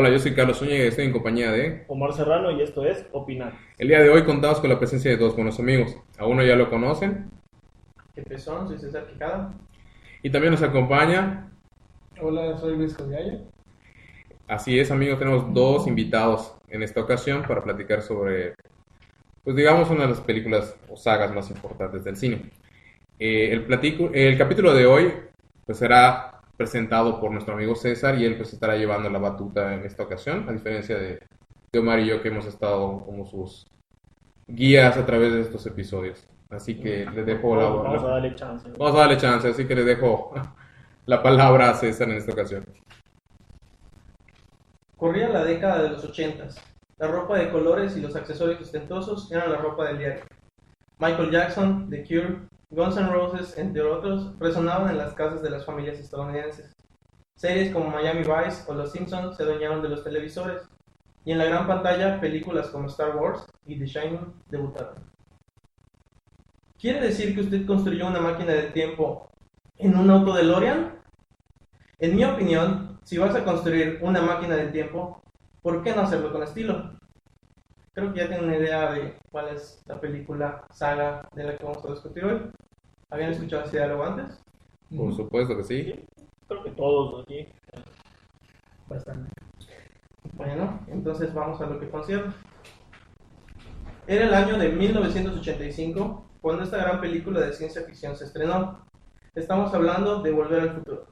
Hola, yo soy Carlos Zúñiga y estoy en compañía de... Omar Serrano y esto es Opinar. El día de hoy contamos con la presencia de dos buenos amigos. A uno ya lo conocen ¿Qué son? Soy César Quijada. y también nos acompaña... Hola, soy Luis Cosgallo. Así es, amigos, tenemos dos invitados en esta ocasión para platicar sobre, pues digamos, una de las películas o sagas más importantes del cine. Eh, el, platico, el capítulo de hoy pues será presentado por nuestro amigo César y él pues estará llevando la batuta en esta ocasión, a diferencia de, de Omar y yo que hemos estado como sus guías a través de estos episodios. Así que le dejo la, Vamos, vamos a darle chance. vamos a darle chance, así que le dejo la palabra a César en esta ocasión. Corría la década de los ochentas. La ropa de colores y los accesorios ostentosos eran la ropa del diario. Michael Jackson, The Cure, Guns N' Roses, entre otros, resonaban en las casas de las familias estadounidenses. Series como Miami Vice o Los Simpsons se adueñaron de los televisores, y en la gran pantalla películas como Star Wars y The Shining debutaron. ¿Quiere decir que usted construyó una máquina del tiempo en un auto DeLorean? En mi opinión, si vas a construir una máquina del tiempo, ¿por qué no hacerlo con estilo? Creo que ya tienen una idea de cuál es la película, saga de la que vamos a discutir hoy. ¿Habían escuchado ese diálogo antes? Por supuesto que sí. Creo que todos aquí. Bastante. Bueno, entonces vamos a lo que concierne. Era el año de 1985 cuando esta gran película de ciencia ficción se estrenó. Estamos hablando de Volver al Futuro.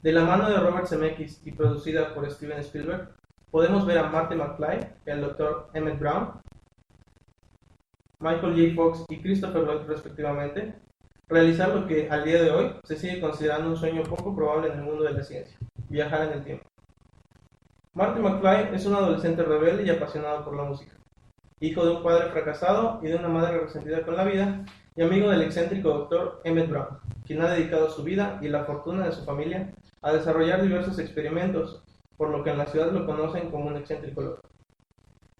De la mano de Robert Zemeckis y producida por Steven Spielberg, podemos ver a Marty McFly al Dr. Emmett Brown, Michael J. Fox y Christopher Lloyd respectivamente, realizar lo que al día de hoy se sigue considerando un sueño poco probable en el mundo de la ciencia, viajar en el tiempo. Marty McFly es un adolescente rebelde y apasionado por la música, hijo de un padre fracasado y de una madre resentida con la vida, y amigo del excéntrico doctor Emmett Brown, quien ha dedicado su vida y la fortuna de su familia a desarrollar diversos experimentos, por lo que en la ciudad lo conocen como un excéntrico loco.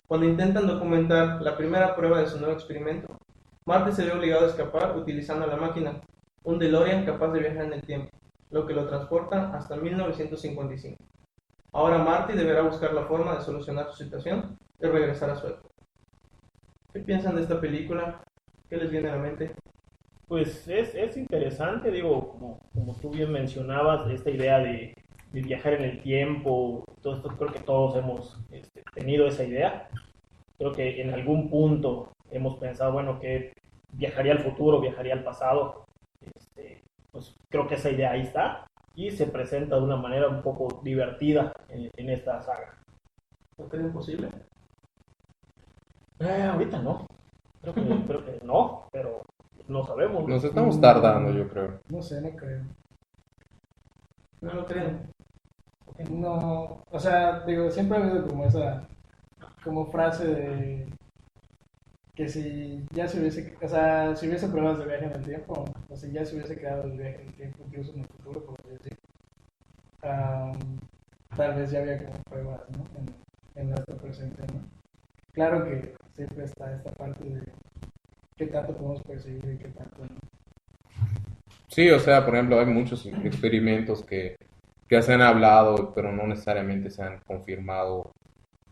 Cuando intentan documentar la primera prueba de su nuevo experimento, Marty se ve obligado a escapar utilizando la máquina, un DeLorean capaz de viajar en el tiempo, lo que lo transporta hasta 1955. Ahora Marty deberá buscar la forma de solucionar su situación y regresar a su época. ¿Qué piensan de esta película? ¿Qué les viene a la mente? Pues es, es interesante, digo, como tú bien mencionabas, esta idea de, de viajar en el tiempo, todo esto creo que todos hemos este, tenido esa idea. Creo que en algún punto hemos pensado, bueno, que viajaría al futuro, viajaría al pasado. Este, pues creo que esa idea ahí está y se presenta de una manera un poco divertida en, en esta saga. ¿No creen posible? Eh, ahorita no. Creo que, creo que no, pero no sabemos. Nos estamos tardando, yo creo. No sé, no creo. ¿No lo creen? No, o sea, digo, siempre ha habido como esa, como frase de que si ya se hubiese, o sea, si hubiese pruebas de viaje en el tiempo, o si ya se hubiese creado el viaje en el tiempo, incluso en el futuro, por decir, am, tal vez ya había como pruebas, ¿no? En, en nuestro presente, ¿no? Claro que siempre está esta parte de qué tanto podemos percibir y qué tanto no. Sí, o sea, por ejemplo, hay muchos experimentos que, que se han hablado, pero no necesariamente se han confirmado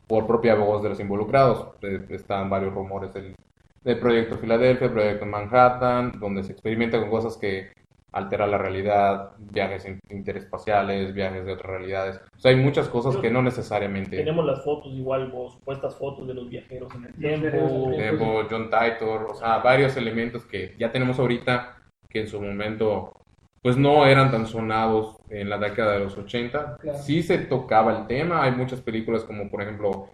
por propia voz de los involucrados. Eh, Están varios rumores del, del proyecto Filadelfia, proyecto Manhattan, donde se experimenta con cosas que alteran la realidad, viajes in- interespaciales, viajes de otras realidades. O sea, hay muchas cosas que no necesariamente... Tenemos las fotos igual, o supuestas fotos de los viajeros en el tiempo. tiempo. John Titor, o sea, varios elementos que ya tenemos ahorita que en su momento pues no eran tan sonados en la década de los 80. Claro. Sí se tocaba el tema, hay muchas películas como por ejemplo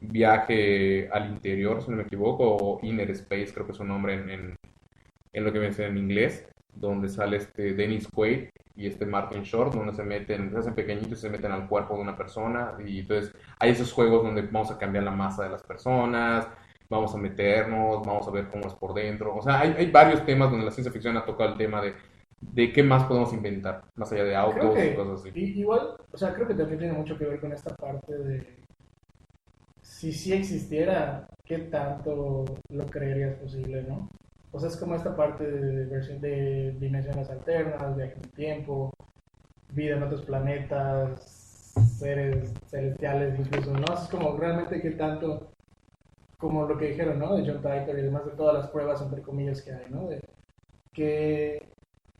Viaje al Interior, si no me equivoco, o Inner Space, creo que es su nombre en, en, en lo que viene en inglés, donde sale este Dennis Quaid y este Martin Short, donde se meten, se hacen pequeñitos y se meten al cuerpo de una persona, y entonces hay esos juegos donde vamos a cambiar la masa de las personas, vamos a meternos, vamos a ver cómo es por dentro. O sea, hay, hay varios temas donde la ciencia ficción ha tocado el tema de, de qué más podemos inventar, más allá de autos Creo y que, cosas así. igual, o sea, creo que también tiene mucho que ver con esta parte de si sí existiera, ¿qué tanto lo creerías posible, no? O sea, es como esta parte de, versión de dimensiones alternas, viaje en el tiempo, vida en otros planetas, seres celestiales incluso, ¿no? Es como realmente que tanto, como lo que dijeron, ¿no? De John Titor y demás de todas las pruebas, entre comillas, que hay, ¿no? De, que,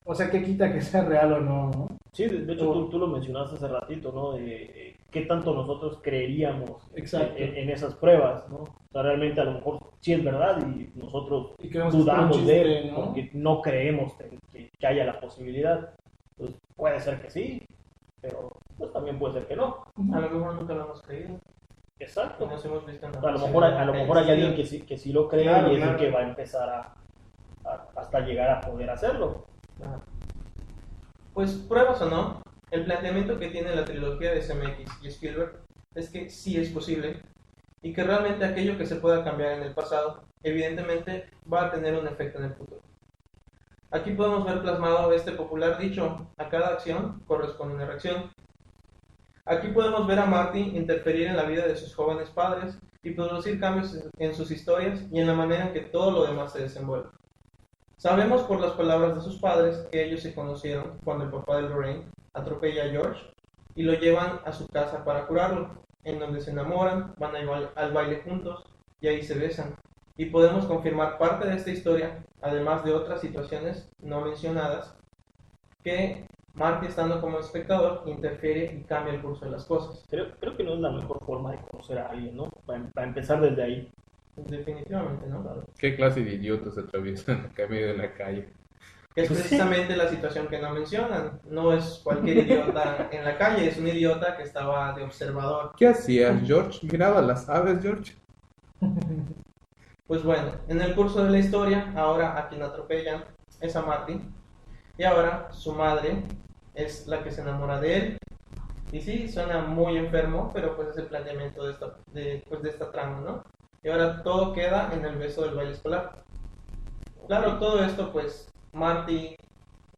o sea, que quita que sea real o no, ¿no? Sí, de, hecho tú, tú lo mencionaste hace ratito, ¿no? De eh, qué tanto nosotros creeríamos Exacto. en, en esas pruebas, ¿no? O sea, realmente a lo mejor sí es verdad y nosotros Y dudamos de él ¿no? porque no creemos que, haya la posibilidad. Pues puede ser que sí, pero pues también puede ser que no. A lo mejor nunca lo hemos creído. Exacto. Nos hemos visto en la A lo mejor, a lo mejor hay alguien que sí, que sí lo cree Claro, y es el que va a empezar a, a- hasta llegar a poder hacerlo. Pues pruebas o no, el planteamiento que tiene la trilogía de CMX y Spielberg es que sí es posible y que realmente aquello que se pueda cambiar en el pasado, evidentemente va a tener un efecto en el futuro. Aquí podemos ver plasmado este popular dicho, a cada acción corresponde una reacción. Aquí podemos ver a Marty interferir en la vida de sus jóvenes padres y producir cambios en sus historias y en la manera en que todo lo demás se desenvuelve. Sabemos por las palabras de sus padres que ellos se conocieron cuando el papá de Lorraine atropella a George y lo llevan a su casa para curarlo, en donde se enamoran, van al, ba- al baile juntos y ahí se besan. Y podemos confirmar parte de esta historia, además de otras situaciones no mencionadas, que Marty estando como espectador interfiere y cambia el curso de las cosas. Creo, creo que no es la mejor forma de conocer a alguien, ¿no? Para empezar desde ahí. Definitivamente, ¿no? ¿Qué clase de idiotas se atraviesan acá en medio de la calle? Que es precisamente la situación que no mencionan. No es cualquier idiota en la calle, es un idiota que estaba de observador. ¿Qué hacías, George? ¿Miraba las aves, George? Pues bueno, en el curso de la historia, ahora a quien atropellan es a Martin. Y ahora su madre es la que se enamora de él. Y sí, suena muy enfermo, pero pues es el planteamiento de esta, de, pues, de esta trama, ¿no? Y ahora todo queda en el beso del baile escolar. Claro, todo esto pues Marty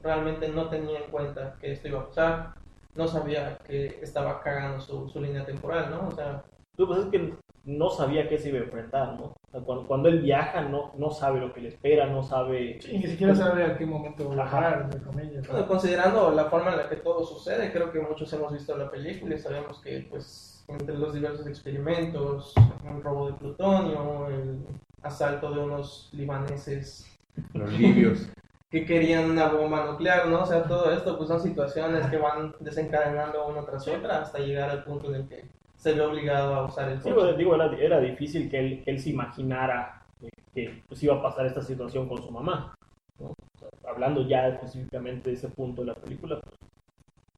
realmente no tenía en cuenta que esto iba a pasar. No sabía que estaba cagando su, su línea temporal, ¿no? O sea, Lo que pasa es que no sabía qué se iba a enfrentar, ¿no? O sea, cuando, cuando él viaja no, no sabe lo que le espera, no sabe... Y ni siquiera sabe a qué momento bajar, entre comillas. Bueno, considerando la forma en la que todo sucede, creo que muchos hemos visto la película y sabemos que, pues, entre los diversos experimentos, un robo de plutonio, el asalto de unos libaneses Los libios. que querían una bomba nuclear, ¿no? O sea, todo esto, pues, son situaciones que van desencadenando una tras otra hasta llegar al punto en el que se ve obligado a usar el Digo, coche. digo, era, era difícil que él, que él se imaginara que, que, pues, iba a pasar esta situación con su mamá. ¿no? O sea, hablando ya específicamente de ese punto de la película, pues,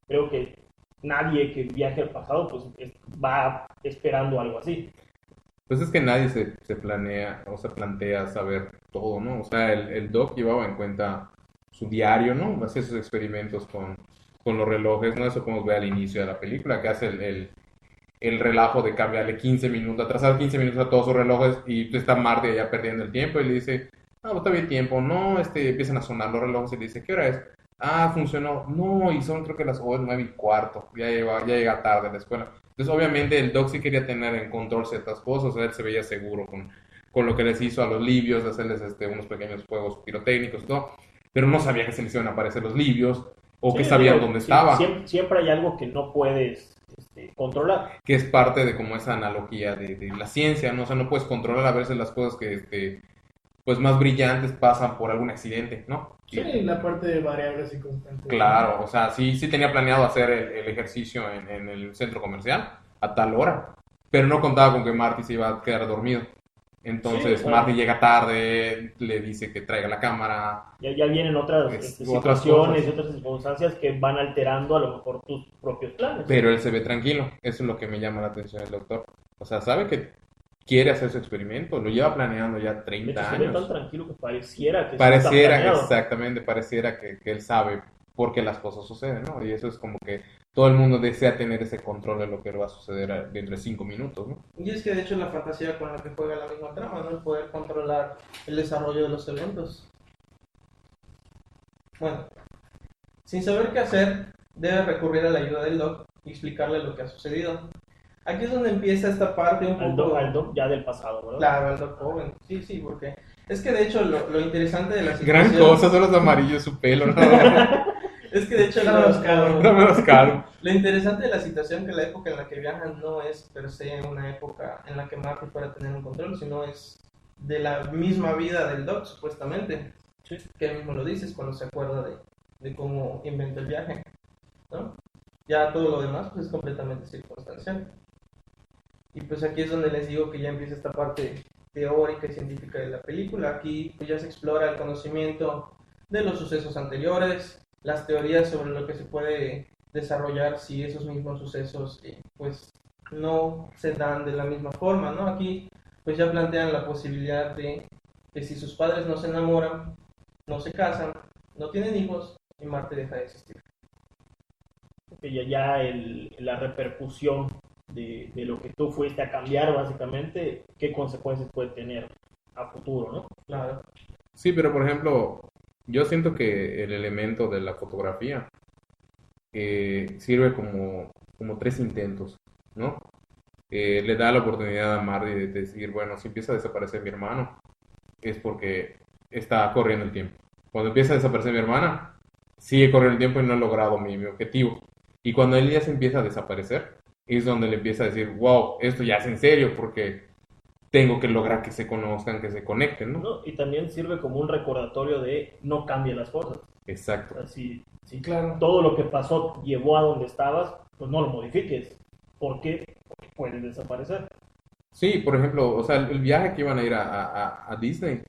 creo que nadie que viaje al pasado pues es- va esperando algo así. Pues es que nadie se, se planea o se plantea saber todo, ¿no? O sea, el, Doc llevaba en cuenta su diario, ¿no? Hacía sus experimentos con, los relojes, ¿no? Eso podemos ver al inicio de la película, que hace el, el, el relajo de cambiarle 15 minutos, atrasar 15 minutos a todos sus relojes y está Marty ya perdiendo el tiempo y le dice, ah, pues todavía hay tiempo, no, este, empiezan a sonar los relojes y le dice, ¿qué hora es? Ah, funcionó, no, y son creo que las oh, nueve y cuarto, ya llega, ya llega tarde a la escuela. Entonces, obviamente, el Doc sí quería tener en control ciertas cosas, o sea, él se veía seguro con, con lo que les hizo a los libios, de hacerles este, unos pequeños juegos pirotécnicos y todo, pero no sabía que se les iban a aparecer los libios o que sabían digo, dónde sie- estaba, Siempre, siempre hay algo que no puedes este, controlar. que es parte de como esa analogía de, de la ciencia, ¿no? O sea, no puedes controlar a veces las cosas que, este, pues, más brillantes pasan por algún accidente, ¿no? Sí, la parte de variables y constantes. Claro, o sea, sí, sí tenía planeado hacer el, el ejercicio en, en el centro comercial a tal hora, pero no contaba con que Marty se iba a quedar dormido. Entonces, Sí, claro. Marty llega tarde, le dice que traiga la cámara. Ya, ya vienen otras Es- este, otras situaciones y cosas. otras circunstancias que van alterando a lo mejor tus propios planes. Pero él se ve tranquilo, eso es lo que me llama la atención del doctor. O sea, sabe que quiere hacer su experimento, lo lleva planeando ya de hecho, 30 se ve tan años. tranquilo que pareciera que Pareciera, exactamente, pareciera que, que él sabe por qué las cosas suceden, ¿no? Y eso es como que todo el mundo desea tener ese control de lo que va a suceder dentro de cinco minutos, ¿no? Y es que de hecho la fantasía con la que juega la misma trama, ¿no? El poder controlar el desarrollo de los eventos. Bueno, sin saber qué hacer, debe recurrir a la ayuda del Doc y explicarle lo que ha sucedido. Aquí es donde empieza esta parte un Al poco... Doc, al Doc ya del pasado, ¿verdad? Claro, al Doc joven. Sí, sí, porque... Es que de hecho lo, lo interesante de la Gran situación... cosa son los amarillos su pelo, ¿no? Es que de hecho Está lo, más caro. Está menos caro. lo interesante de la situación que la época en la que viajan no es per se una época en la que Marty fuera a tener un control, sino es de la misma vida del Doc, supuestamente. Sí. Que él mismo lo dices cuando se acuerda de, de cómo inventó el viaje. ¿no? Ya todo lo demás pues, es completamente circunstancial. Y pues aquí es donde les digo que ya empieza esta parte teórica y científica de la película. Aquí pues, ya se explora el conocimiento de los sucesos anteriores, las teorías sobre lo que se puede desarrollar si esos mismos sucesos eh, pues no se dan de la misma forma, ¿no? Aquí pues ya plantean la posibilidad de que si sus padres no se enamoran, no se casan, no tienen hijos y Marte deja de existir. ya, ya el- la repercusión de, de lo que tú fuiste a cambiar, básicamente, qué consecuencias puede tener a futuro, ¿no? Claro. Sí, pero por ejemplo, yo siento que el elemento de la fotografía eh, sirve como, como tres intentos, ¿no? Eh, le da la oportunidad a Marty de decir, bueno, si empieza a desaparecer mi hermano, es porque está corriendo el tiempo. Cuando empieza a desaparecer mi hermana, sigue corriendo el tiempo y no he logrado mi, mi objetivo. Y cuando él ya se empieza a desaparecer, es donde le empieza a decir, wow, esto ya es en serio, porque tengo que lograr que se conozcan, que se conecten, ¿no? ¿no? Y también sirve como un recordatorio de no cambie las cosas. O Exacto. sea, si, si Claro. todo lo que pasó llevó a donde estabas, pues no lo modifiques. ¿Por qué? Porque puedes desaparecer. Sí, por ejemplo, o sea, el, el viaje que iban a ir a, a- a Disney,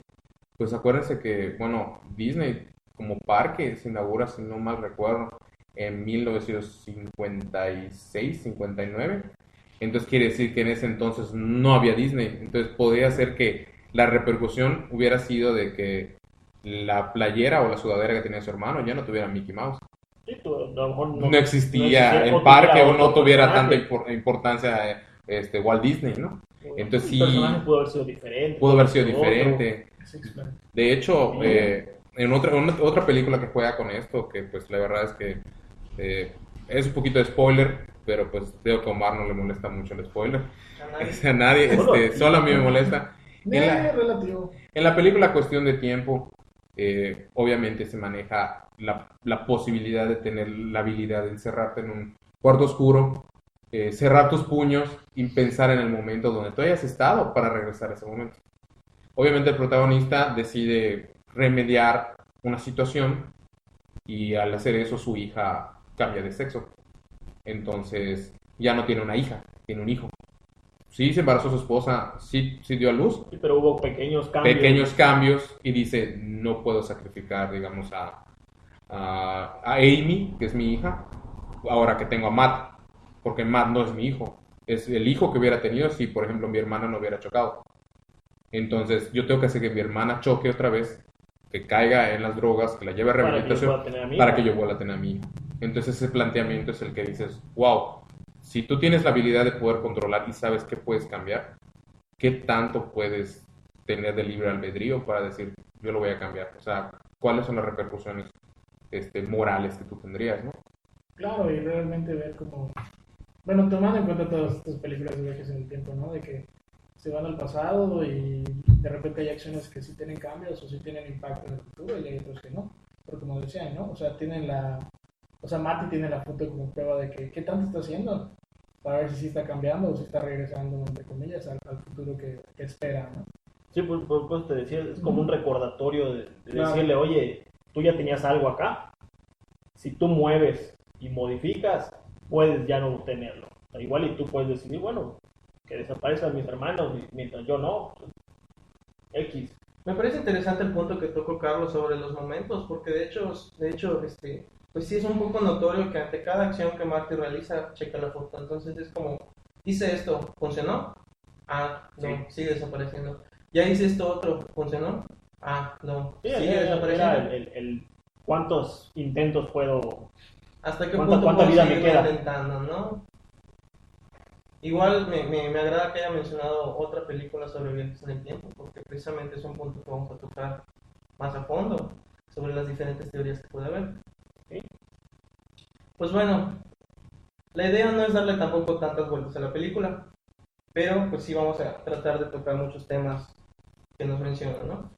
pues acuérdense que, bueno, Disney como parque se inaugura, si no mal recuerdo, en 1956, 59. Entonces quiere decir que en ese entonces no había Disney. Entonces podría ser que la repercusión hubiera sido de que la playera o la sudadera que tenía su hermano ya no tuviera Mickey Mouse. Sí, tú, a lo mejor No, no, no existía existía, el parque o no tuviera personaje. tanta impor- importancia este, Walt Disney, ¿no? Entonces el sí- personaje pudo haber sido diferente. Pudo haber sido diferente. De hecho, Sí. eh, en otra, una- otra película que juega con esto, que pues la verdad es que eh, es un poquito de spoiler, pero pues veo que a Omar no le molesta mucho el spoiler. A nadie. a este, solo a mí me molesta. En la- relativo. En la película Cuestión de Tiempo, eh, obviamente se maneja la, la posibilidad de tener la habilidad de encerrarte en un cuarto oscuro, eh, cerrar tus puños y pensar en el momento donde tú hayas estado para regresar a ese momento. Obviamente el protagonista decide remediar una situación y al hacer eso su hija cambia de sexo. Entonces ya no tiene una hija, tiene un hijo. Sí, se embarazó su esposa, sí, sí dio a luz, Sí, pero hubo pequeños cambios. pequeños cambios y dice, no puedo sacrificar, digamos, a, a, a Amy, que es mi hija, ahora que tengo a Matt, porque Matt no es mi hijo, es el hijo que hubiera tenido si, por ejemplo, mi hermana no hubiera chocado. Entonces, yo tengo que hacer que mi hermana choque otra vez, que caiga en las drogas, que la lleve a rehabilitación, para hija. que yo vuelva a tener a mi hijo. Entonces, ese planteamiento es el que dices, wow, si tú tienes la habilidad de poder controlar y sabes que puedes cambiar, ¿qué tanto puedes tener de libre albedrío para decir, yo lo voy a cambiar? O sea, ¿cuáles son las repercusiones este, morales que tú tendrías, no? Claro, y realmente ver como... Bueno, tomando en cuenta todas estas películas de viajes en el tiempo, ¿no? De que se van al pasado y de repente hay acciones que sí tienen cambios o sí tienen impacto en el futuro y hay otros que no. Pero como decían, ¿no? O sea, tienen la... O sea, Mati tiene la foto como prueba de que qué tanto está haciendo para ver si sí está cambiando o si está regresando, entre comillas, al, al futuro que, que espera, ¿no? Sí, pues, pues, pues te decía, es como un recordatorio de, de Claro. decirle, oye, tú ya tenías algo acá. Si tú mueves y modificas, puedes ya no tenerlo. O sea, igual y tú puedes decidir, bueno, que desaparezcan mis hermanos mientras yo no. X. Me parece interesante el punto que tocó Carlos sobre los momentos, porque de hecho, de hecho, este, pues sí es un poco notorio que ante cada acción que Marty realiza, checa la foto. Entonces es como, hice esto, ¿funcionó? Ah, no, Sí. sigue desapareciendo. Ya hice esto otro, ¿funcionó? Ah, no, Sí, sigue desapareciendo. el, el- el- cuántos intentos puedo. ¿Hasta qué ¿Cuánta- punto puedo vida me queda? intentando, no? Igual me, me, me agrada que haya mencionado otra película sobre viajes en el tiempo, porque precisamente es un punto que vamos a tocar más a fondo sobre las diferentes teorías que puede haber. Pues bueno, la idea no es darle tampoco tantas vueltas a la película, pero pues sí vamos a tratar de tocar muchos temas que nos mencionan, ¿no?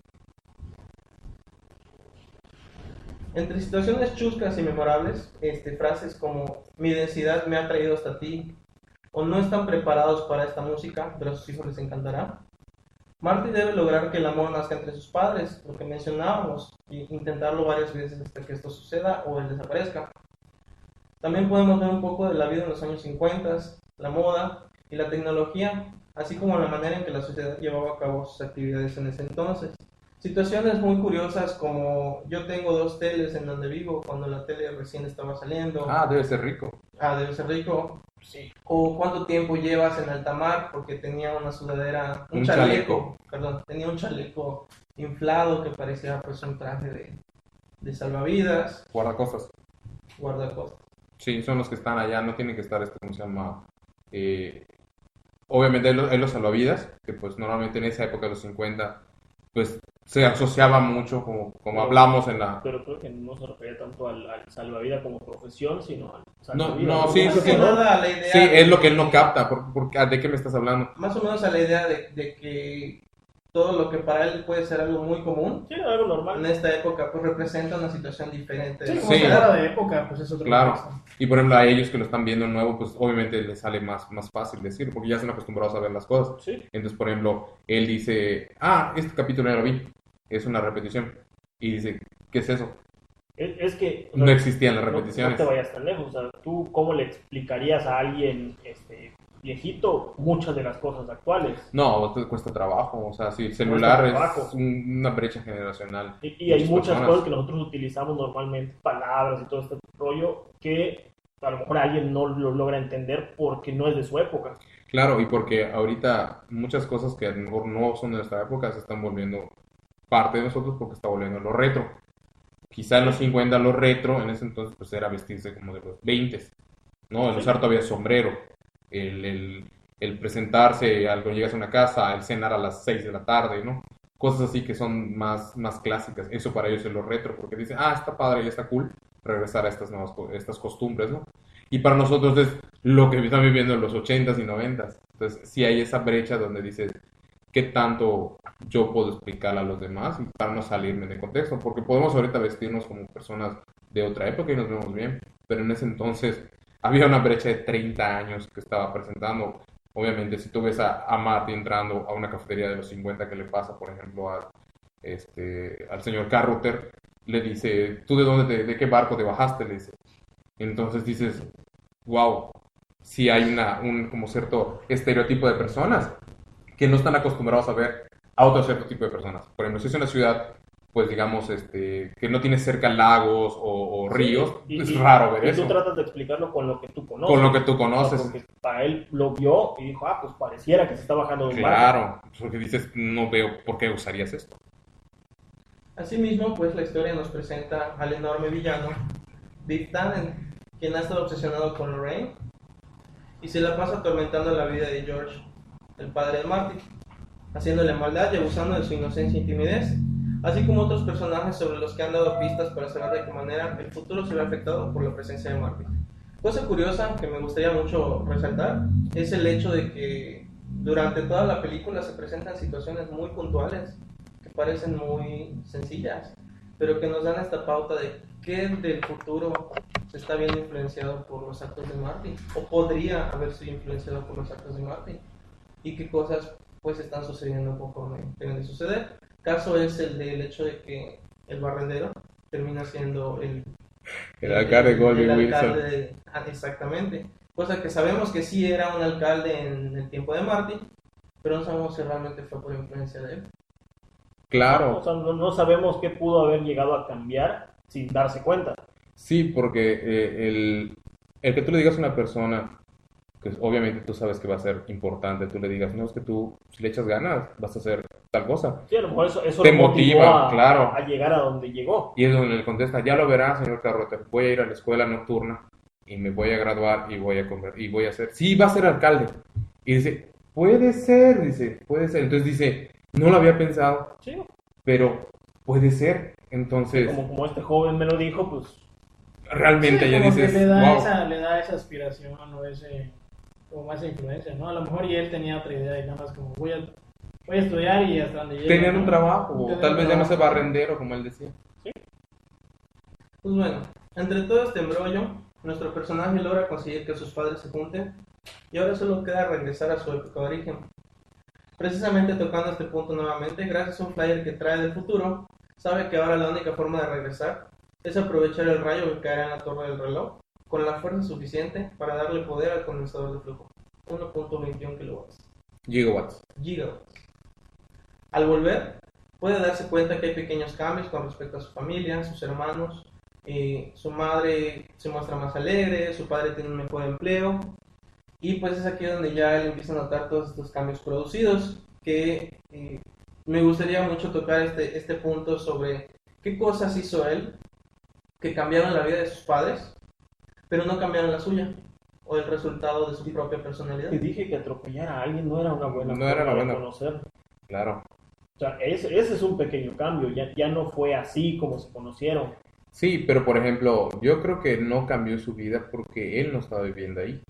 Entre situaciones chuscas y memorables, este, frases como mi densidad me ha traído hasta ti, o no están preparados para esta música, pero a sus hijos les encantará. Marty debe lograr que el amor nazca entre sus padres, lo que mencionábamos, y intentarlo varias veces hasta que esto suceda o él desaparezca. También podemos ver un poco de la vida en los años 50, la moda y la tecnología, así como la manera en que la sociedad llevaba a cabo sus actividades en ese entonces. Situaciones muy curiosas como yo tengo dos teles en donde vivo cuando la tele recién estaba saliendo. Ah, debe ser rico. Ah, debe ser rico. Sí. O cuánto tiempo llevas en alta mar porque tenía una sudadera, un, Un chaleco, chaleco. perdón, tenía un chaleco inflado que parecía pues un traje de, de salvavidas, Guardacostas. guardacostas. Sí, son los que están allá, no tienen que estar, este, ¿cómo se llama? Eh, obviamente hay los, hay los salvavidas, que pues normalmente en esa época de los 50, pues se asociaba mucho, como, como hablamos en la... Pero creo que no se refería tanto al, al salvavidas como profesión, sino al No, salvavidas. no, sí, Más sí, que sí. nada a la idea Sí, de- es lo que él no capta, por- por- ¿de qué me estás hablando? Más o menos a la idea de, de que todo lo que para él puede ser algo muy común, Sí, algo en normal. esta época pues representa una situación diferente. Sí, como Sí. fuera de época, pues es otro Claro. Y por ejemplo a ellos que lo están viendo nuevo, pues obviamente les sale más, más fácil decirlo, porque ya están acostumbrados a ver las cosas. Sí. Entonces, por ejemplo, él dice, ah, este capítulo ya lo vi, es una repetición. Y dice, ¿qué es eso? Es, que... o No sea, existían las no- repeticiones. No, te vayas tan lejos. O sea, tú, ¿cómo le explicarías a alguien este, viejito muchas de las cosas actuales? No, te cuesta trabajo. O sea, sí, el celular es una brecha generacional. Y, y hay Muchas muchas personas. cosas que nosotros utilizamos normalmente, palabras y todo este rollo, que a lo mejor alguien no lo logra entender porque no es de su época. Claro, y porque ahorita muchas cosas que a lo mejor no son de nuestra época se están volviendo parte de nosotros porque está volviendo lo retro. Quizá en los 50 lo retro, en ese entonces pues era vestirse como de los 20, ¿no? El usar todavía sombrero, el, el, el presentarse al cuando llegas a una casa, el cenar a las 6 de la tarde, ¿no? Cosas así que son más, más clásicas. Eso para ellos es lo retro, porque dicen, ah, está padre y está cool regresar a estas nuevas estas costumbres, ¿no? Y para nosotros es lo que están viviendo en los 80s y 90s. Entonces, sí hay esa brecha donde dices, ¿qué tanto yo puedo explicar a los demás para no salirme de contexto? Porque podemos ahorita vestirnos como personas de otra época y nos vemos bien, pero en ese entonces había una brecha de 30 años que estaba presentando. Obviamente, si tú ves a, a entrando a una cafetería de los 50 que le pasa, por ejemplo, a, este, al señor Carruter, le dice, ¿tú de dónde, de qué barco te bajaste? Entonces dices, wow, sí hay una, un como cierto estereotipo de personas que no están acostumbrados a ver a otro cierto tipo de personas. Por ejemplo, si es una ciudad, pues digamos, este, que no tiene cerca lagos o, o ríos, Y- es y- raro ver y eso. tú tratas de explicarlo con lo que tú conoces. Con lo que tú conoces. porque para él lo vio y dijo, ah, pues pareciera que se está bajando de un barco. Claro, porque dices, no veo por qué usarías esto. Asimismo, pues la historia nos presenta al enorme villano Big Tannen, quien ha estado obsesionado con Lorraine y se la pasa atormentando la vida de George, el padre de Marty, haciéndole maldad y abusando de su inocencia y timidez, así como otros personajes sobre los que han dado pistas para saber de qué manera el futuro se ve afectado por la presencia de Marty. Cosa curiosa que me gustaría mucho resaltar es el hecho de que durante toda la película se presentan situaciones muy puntuales que parecen muy sencillas, pero que nos dan esta pauta de qué del futuro se está viendo influenciado por los actos de Marty, o podría haber sido influenciado por los actos de Marty, y qué cosas pues están sucediendo conforme deben de suceder. Caso es el del hecho de que el barrendero termina siendo el, El alcalde el alcalde de- ah, exactamente, cosa que sabemos que sí era un alcalde en el tiempo de Marty, pero no sabemos si realmente fue por influencia de él. Claro, O sea, no, no sabemos qué pudo haber llegado a cambiar sin darse cuenta. Sí, porque eh, el, el que tú le digas a una persona, que obviamente tú sabes que va a ser importante, tú le digas, no, es que tú, si le echas ganas, vas a hacer tal cosa. Sí, a lo mejor eso, eso Te motiva, a, claro. a llegar a donde llegó. Y es donde le contesta, ya lo verás, señor Carroter, voy a ir a la escuela nocturna y me voy a graduar y voy a comer, y voy a ser, sí, va a ser alcalde. Y dice, puede ser, dice, puede ser. Entonces dice, no lo había pensado, Sí, pero puede ser. Entonces, como, como este joven me lo dijo, pues realmente Sí, ya como que dices, le da, wow. esa, le da esa aspiración o ese, como esa influencia, ¿no? A lo mejor y él tenía otra idea y nada más como voy a, voy a estudiar y hasta donde llegue. Tenían un trabajo, o tal vez ya no sé trabajo. barrendero, como él decía. Pues bueno, entre todo este embrollo, nuestro personaje logra conseguir que sus padres se junten y ahora solo queda regresar a su época de origen. Precisamente tocando este punto nuevamente, gracias a un flyer que trae del futuro, sabe que ahora la única forma de regresar es aprovechar el rayo que caerá en la torre del reloj con la fuerza suficiente para darle poder al condensador de flujo, 1.21 kilowatts. Gigawatts. gigawatts. Al volver, puede darse cuenta que hay pequeños cambios con respecto a su familia, sus hermanos. eh, su madre se muestra más alegre, su padre tiene un mejor empleo. Y pues es aquí donde ya él empieza a notar todos estos cambios producidos. Que eh, me gustaría mucho tocar este, este punto sobre qué cosas hizo él que cambiaron la vida de sus padres, pero no cambiaron la suya o el resultado de su propia personalidad. Te dije que atropellar a alguien no era una buena No era forma una de buena. conocer. Claro. O sea, ese, ese es un pequeño cambio. Ya, ya no fue así como se conocieron. Sí, pero por ejemplo, yo creo que no cambió su vida porque él no estaba viviendo ahí.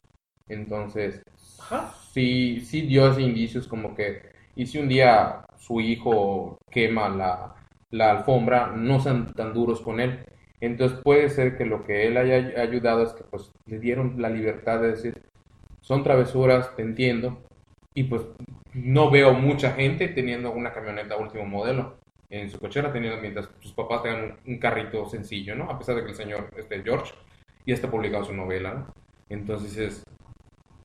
Entonces, Ajá. sí, sí dio ese indicios como que, y si un día su hijo quema la, la alfombra, no sean tan duros con él. Entonces puede ser que lo que él haya ayudado es que pues le dieron la libertad de decir, son travesuras, te entiendo, y pues no veo mucha gente teniendo una camioneta último modelo en su cochera, teniendo mientras sus papás tengan un, carrito sencillo, ¿no? A pesar de que el señor, este George, ya está publicado su novela, ¿no? Entonces es,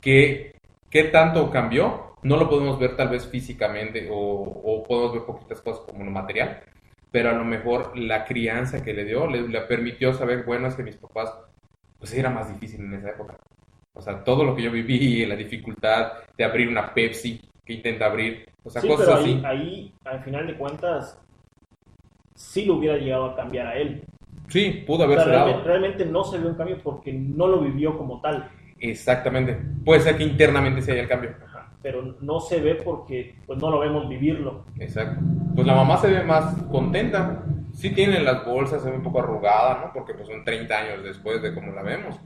¿qué, qué tanto cambió? No lo podemos ver tal vez físicamente o, o podemos ver poquitas cosas como lo material, pero a lo mejor la crianza que le dio le, le permitió saber, bueno, es que mis papás, pues era más difícil en esa época. O sea, todo lo que yo viví, la dificultad de abrir una Pepsi que intenta abrir, o sea, sí, cosas pero así. ahí, ahí, al final de cuentas, sí lo hubiera llegado a cambiar a él. Sí, pudo O sea, haberse realmente, dado. realmente no se ve un cambio porque no lo vivió como tal. Exactamente. Puede ser que internamente se haya el cambio. Pero no se ve porque pues, no lo vemos vivirlo. Exacto. Pues la mamá se ve más contenta. Sí tiene las bolsas, se ve un poco arrugada, ¿no? Porque pues son 30 años después de como la vemos.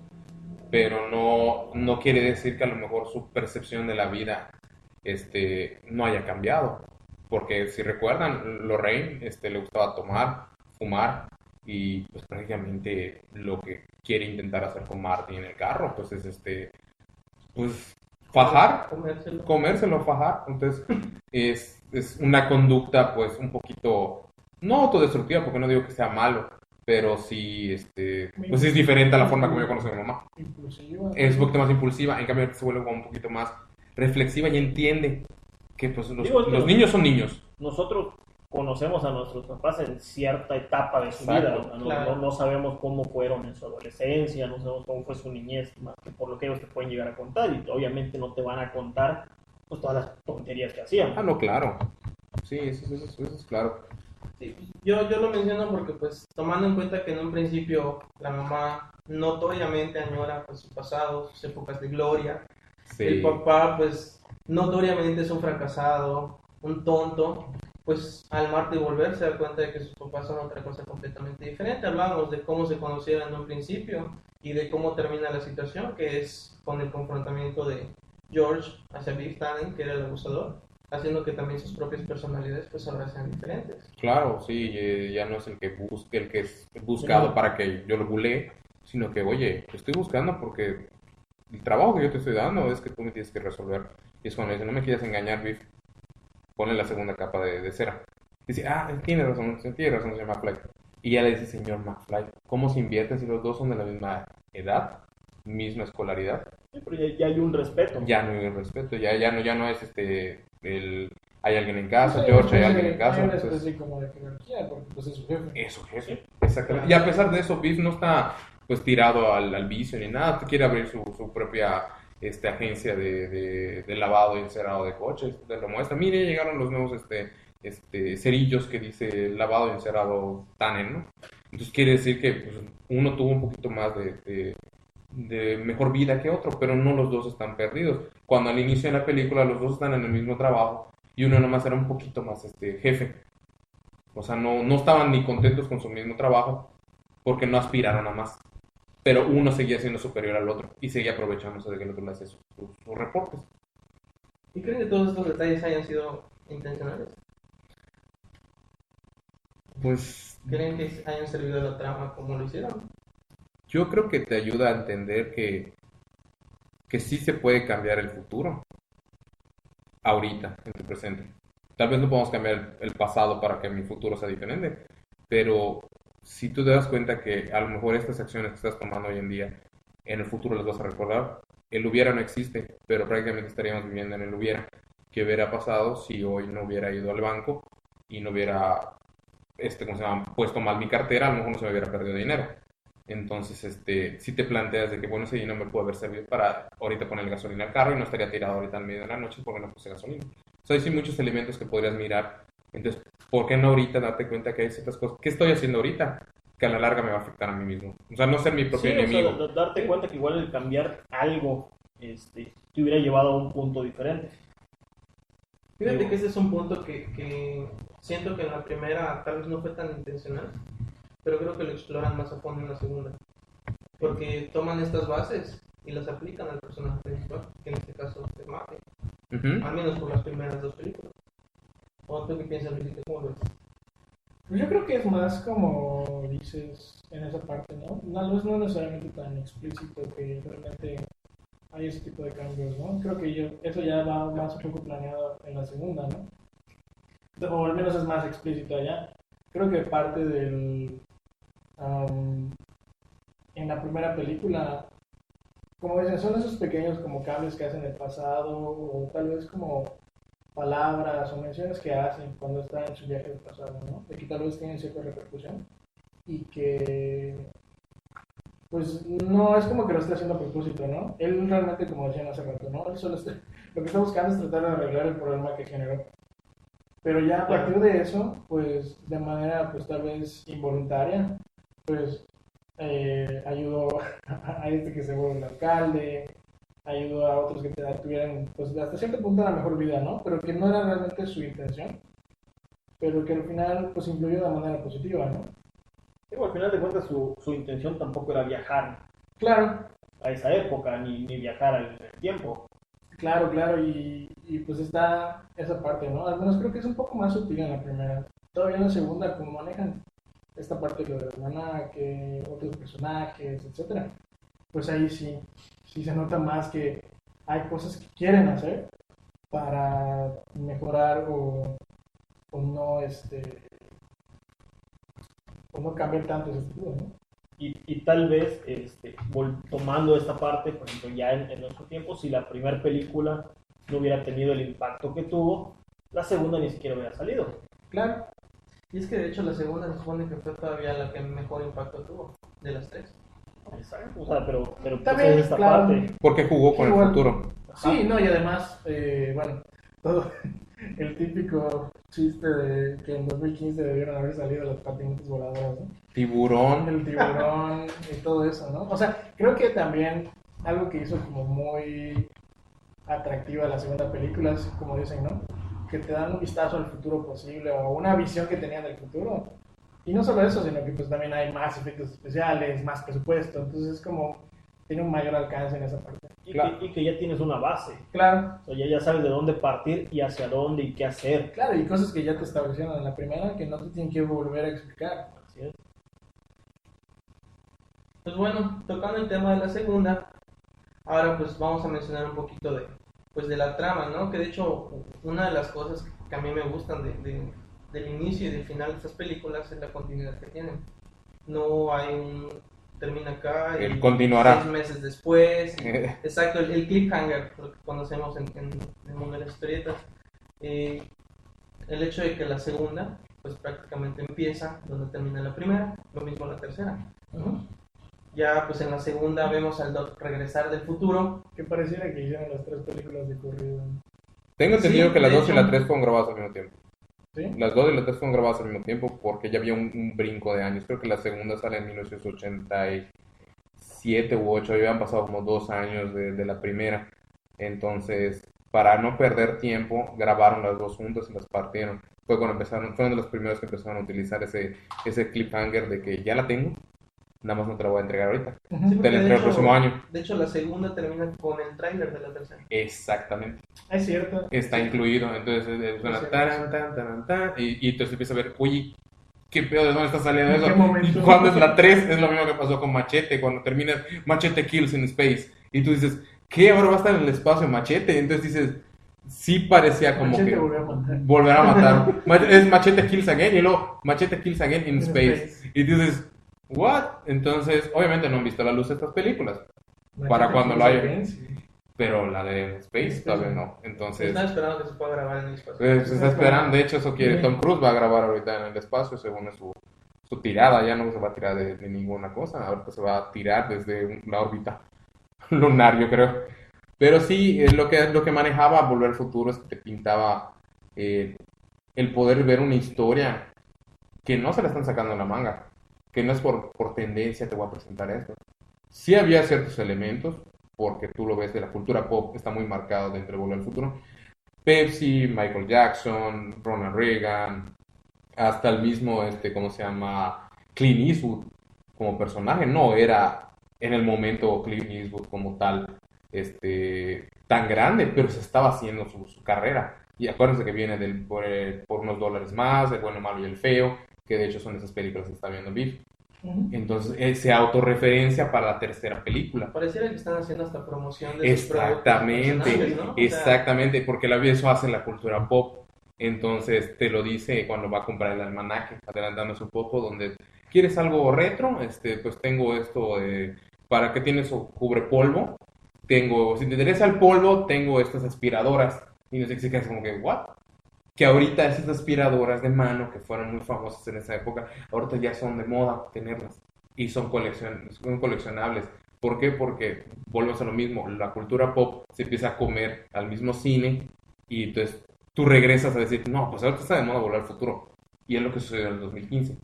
Pero no, no quiere decir que a lo mejor su percepción de la vida este, no haya cambiado. Porque si recuerdan, Lorraine este, le gustaba tomar, fumar y pues prácticamente lo que quiere intentar hacer con Marty en el carro, pues es este, pues fajar Comérselo. comérselo, fajar. Entonces, es, es una conducta, pues, un poquito, no autodestructiva, porque no digo que sea malo, pero sí, este, pues es diferente a la forma como yo conozco a mi mamá. Impulsiva. Es un poquito más impulsiva, en cambio, se vuelve como un poquito más reflexiva y entiende que, pues, los, Digo, los niños son niños. Nosotros conocemos a nuestros papás en cierta etapa de su Exacto, vida. no, claro. no- no sabemos cómo fueron en su adolescencia, no sabemos cómo fue su niñez, más que por lo que ellos te pueden llegar a contar. Y obviamente no te van a contar pues, todas las tonterías que hacían. Ah, no, claro. Sí, eso, eso- eso- eso es claro. Sí, Yo, yo lo menciono porque, pues, tomando en cuenta que en un principio la mamá notoriamente añora pues, su pasado, sus épocas de gloria. Sí. El papá, pues, notoriamente es un fracasado, un tonto. Pues, al Marte volver se da cuenta de que sus papás son otra cosa completamente diferente. Hablamos de cómo se conocieron en un principio y de cómo termina la situación, que es con el confrontamiento de George hacia Biff Tannen, que era el abusador, haciendo que también sus propias personalidades, pues, ahora sean diferentes. Claro, sí, eh, ya no es el que busque, el que es buscado para que yo lo bulee, sino que, oye, te estoy buscando porque el trabajo que yo te estoy dando es que tú me tienes que resolver. Y es cuando dice, no me quieras engañar, Biff, ponle la segunda capa de, de cera. Dice, ah, tiene razón, tiene razón, señor McFly. Y ya le dice, señor McFly, ¿cómo se invierten si los dos son de la misma edad, misma escolaridad? Sí, pero ya, ya hay un respeto. Ya no hay respeto, ya, ya, no, ya no es este, el, hay alguien en casa, Sí, George, hay alguien en casa. Una entonces- como de jerarquía, porque pues es su jefe. eso, jefe. Exactamente. Y a pesar de eso, Biff no está pues tirado al, al vicio ni nada. Quiere abrir su, su propia este, agencia de, de- de lavado y encerado de coches. Te lo muestra. Mire, llegaron los nuevos este, este, cerillos que dice lavado y encerado Tannen, ¿no? Entonces quiere decir que pues, uno tuvo un poquito más de, de- de mejor vida que otro, pero no los dos están perdidos. Cuando al inicio de la película los dos están en el mismo trabajo y uno nomás era un poquito más este, jefe. O sea, no, no estaban ni contentos con su mismo trabajo porque no aspiraron a más. Pero uno seguía siendo superior al otro y seguía aprovechándose de que el otro le hacía sus, sus- sus reportes. ¿Y creen que todos estos detalles hayan sido intencionales? Pues ¿Creen que hayan servido a la trama como lo hicieron? yo creo que te ayuda a entender que, que sí se puede cambiar el futuro. Ahorita, en tu presente. Tal vez no podemos cambiar el, el pasado para que mi futuro sea diferente, pero si tú te das cuenta que a lo mejor estas acciones que estás tomando hoy en día, en el futuro las vas a recordar, el hubiera no existe, pero prácticamente estaríamos viviendo en el hubiera. ¿Qué hubiera pasado si hoy no hubiera ido al banco y no hubiera, este, ¿cómo se llama? puesto mal mi cartera? A lo mejor no se me hubiera perdido dinero. Entonces, este, si te planteas de que, bueno, ese dinero me puede haber servido para ahorita poner gasolina al carro y no estaría tirado ahorita en medio de la noche porque no puse gasolina. O sea, hay muchos elementos que podrías mirar. Entonces, ¿por qué no ahorita darte cuenta que hay ciertas cosas? ¿Qué estoy haciendo ahorita? Que a la larga me va a afectar a mí mismo. O sea, no ser mi propio Sí, o sea, enemigo. da- darte cuenta que igual el cambiar algo este, te hubiera llevado a un punto diferente. Fíjate Digo- que ese es un punto que, que siento que en la primera tal vez no fue tan intencional, pero creo que lo exploran más a fondo en la segunda. Porque toman estas bases y las aplican al personaje principal, que en este caso es Martin, Ujú. al menos por las primeras dos películas. ¿O tú qué piensas, Luisito? ¿Cómo ves? Pues yo creo que es más como dices en esa parte, ¿no? No es no necesariamente tan explícito que realmente hay ese tipo de cambios, ¿no? Creo que yo, eso ya va más un poco planeado en la segunda, ¿no? O al menos es más explícito allá. Creo que parte del... am, en la primera película, como dicen, son esos pequeños como cambios que hacen en el pasado o tal vez como palabras o menciones que hacen cuando están en su viaje del pasado, ¿no? De que tal vez tienen cierta repercusión y que pues no es como que lo esté haciendo a propósito, ¿no? Él realmente, como decían hace rato, ¿no? Él solo está- lo que está buscando es tratar de arreglar el problema que generó. Pero ya a partir de eso, pues de manera pues tal vez involuntaria, pues eh, ayudó a este que se vuelve el alcalde, ayudó a otros que tuvieran, pues hasta cierto punto la mejor vida, ¿no? Pero que no era realmente su intención, pero que al final pues influyó de manera positiva, ¿no? Al final de cuentas su, su intención tampoco era viajar Claro, a esa época, ni, ni viajar al al tiempo. claro, claro, y, y pues está esa parte, ¿no? Al menos creo que es un poco más sutil en la primera. Todavía en la segunda, como manejan esta parte de lo de la hermana, que otros personajes, etcétera, pues ahí sí, sí se nota más que hay cosas que quieren hacer para mejorar o, o no este o no cambiar tanto ese ¿no? Y, y tal vez este, tomando esta parte, por ejemplo, ya en, en nuestro tiempo, si la primera película no hubiera tenido el impacto que tuvo, la segunda ni siquiera hubiera salido. Claro, Y es que de hecho la segunda se supone que fue todavía la que mejor impacto tuvo de las tres. Exacto. O sea, pero, pero pues, También, es esta claro. parte. Porque jugó con Igual. el futuro. Sí, no, y además, eh, bueno, todo el típico chiste de que en 2015 debieron haber salido las patinetas voladoras, ¿no? Tiburón. El tiburón y todo eso, ¿no? O sea, creo que también algo que hizo como muy atractiva la segunda película es, como dicen, ¿no? Que te dan un vistazo al futuro posible o una visión que tenían del futuro. Y no solo eso, sino que pues también hay más efectos especiales, más presupuesto, entonces es como, tiene un mayor alcance en esa parte. Y, Claro. que, y que ya tienes una base. Claro, O sea, ya, ya sabes de dónde partir y hacia dónde y qué hacer. Claro, y cosas que ya te establecieron en la primera que no te tienen que volver a explicar. Así es. Pues bueno, tocando el tema de la segunda, ahora pues vamos a mencionar un poquito de, pues de la trama, ¿no? Que de hecho una de las cosas que a mí me gustan de, de- del inicio y del final de estas películas es la continuidad que tienen. No hay un termina acá y El continuará. seis meses después. y- Eh. exacto, el, el cliffhanger, lo que conocemos en, en el mundo de las historietas. Eh, el hecho de que la segunda, pues prácticamente empieza donde termina la primera, lo mismo la tercera. Ya pues en la segunda vemos al Doc regresar del futuro. Que pareciera que hicieron las tres películas de corrido. Tengo entendido Sí, que las 2 y la 3 fueron grabadas al mismo tiempo. Las 2 y la 3 fueron grabadas al mismo tiempo porque ya había un, brinco de años. Creo que la segunda sale en 1987 u 8. Ya habían pasado como dos años de, de la primera. Entonces, para no perder tiempo, grabaron las dos juntas y las partieron. Fue cuando empezaron, fueron de los primeros que empezaron a utilizar ese, ese cliffhanger de que ya la tengo, nada más no te la voy a entregar ahorita. Sí, Te la de entrego el hecho- próximo año. De hecho la segunda termina con el tráiler de la tercera. Exactamente. Es cierto. está incluido. Entonces es- es taran, tan, taran, tan, y, y entonces empieza a ver, oye, ¿qué pedo? ¿De dónde está saliendo ¿En eso? ¿Y cuándo es la 3? Es lo mismo que pasó con Machete, cuando terminas Machete Kills in Space. Y tú dices, ¿qué? Ahora va a estar en el espacio Machete. Entonces dices, sí parecía como Machete que volvió a matar. volver a matar. Ma- es Machete Kills Again y luego Machete Kills Again in In Space. Space. Y dices, ¿what? Entonces, obviamente no han visto la luz de estas películas. Para cuando lo haya. Again, sí. Pero la de Space Space todavía no. no. Entonces, Están esperando que se pueda grabar en el espacio. pues, se está esperando. De hecho, eso quiere. Sí. Tom Cruise va a grabar ahorita en el espacio, según su, su tirada. Ya no se va a tirar de, de ninguna cosa. Ahorita se va a tirar desde la órbita lunar, yo creo. Pero sí, eh, lo que, lo que manejaba Volver al Futuro es que te pintaba eh, el poder ver una historia que no se la están sacando en la manga. Que no es por, por tendencia, te voy a presentar esto. Sí había ciertos elementos, porque tú lo ves de la cultura pop, está muy marcado dentro de Volver al Futuro. Pepsi, Michael Jackson, Ronald Reagan, hasta el mismo, este, ¿cómo se llama? Clint Eastwood como personaje. No era en el momento Clint Eastwood como tal, este, tan grande, pero se estaba haciendo su, carrera. Y acuérdense que viene del, por, por unos dólares más, el bueno, malo y el feo, que de hecho son esas películas que está viendo Biff. Entonces, eh, se autorreferencia para la tercera película. Pareciera que están haciendo hasta promoción de sus productos Exactamente, ¿no? O sea, exactamente, porque la, eso hace la cultura pop. Entonces te lo dice cuando va a comprar el almanaque, adelantándose un poco, donde quieres algo retro, este, pues tengo esto de, para que tienes o cubre polvo, tengo, si te interesa el polvo, tengo estas aspiradoras. Y no sé qué como que, ¿what? Que ahorita esas aspiradoras de mano que fueron muy famosas en esa época, ahorita ya son de moda tenerlas y son, coleccion, son coleccionables. ¿Por qué? Porque volvemos a lo mismo, la cultura pop se empieza a comer al mismo cine y entonces tú regresas a decir, no, pues ahorita está de moda volver al futuro. Y es lo que sucedió en el 2015,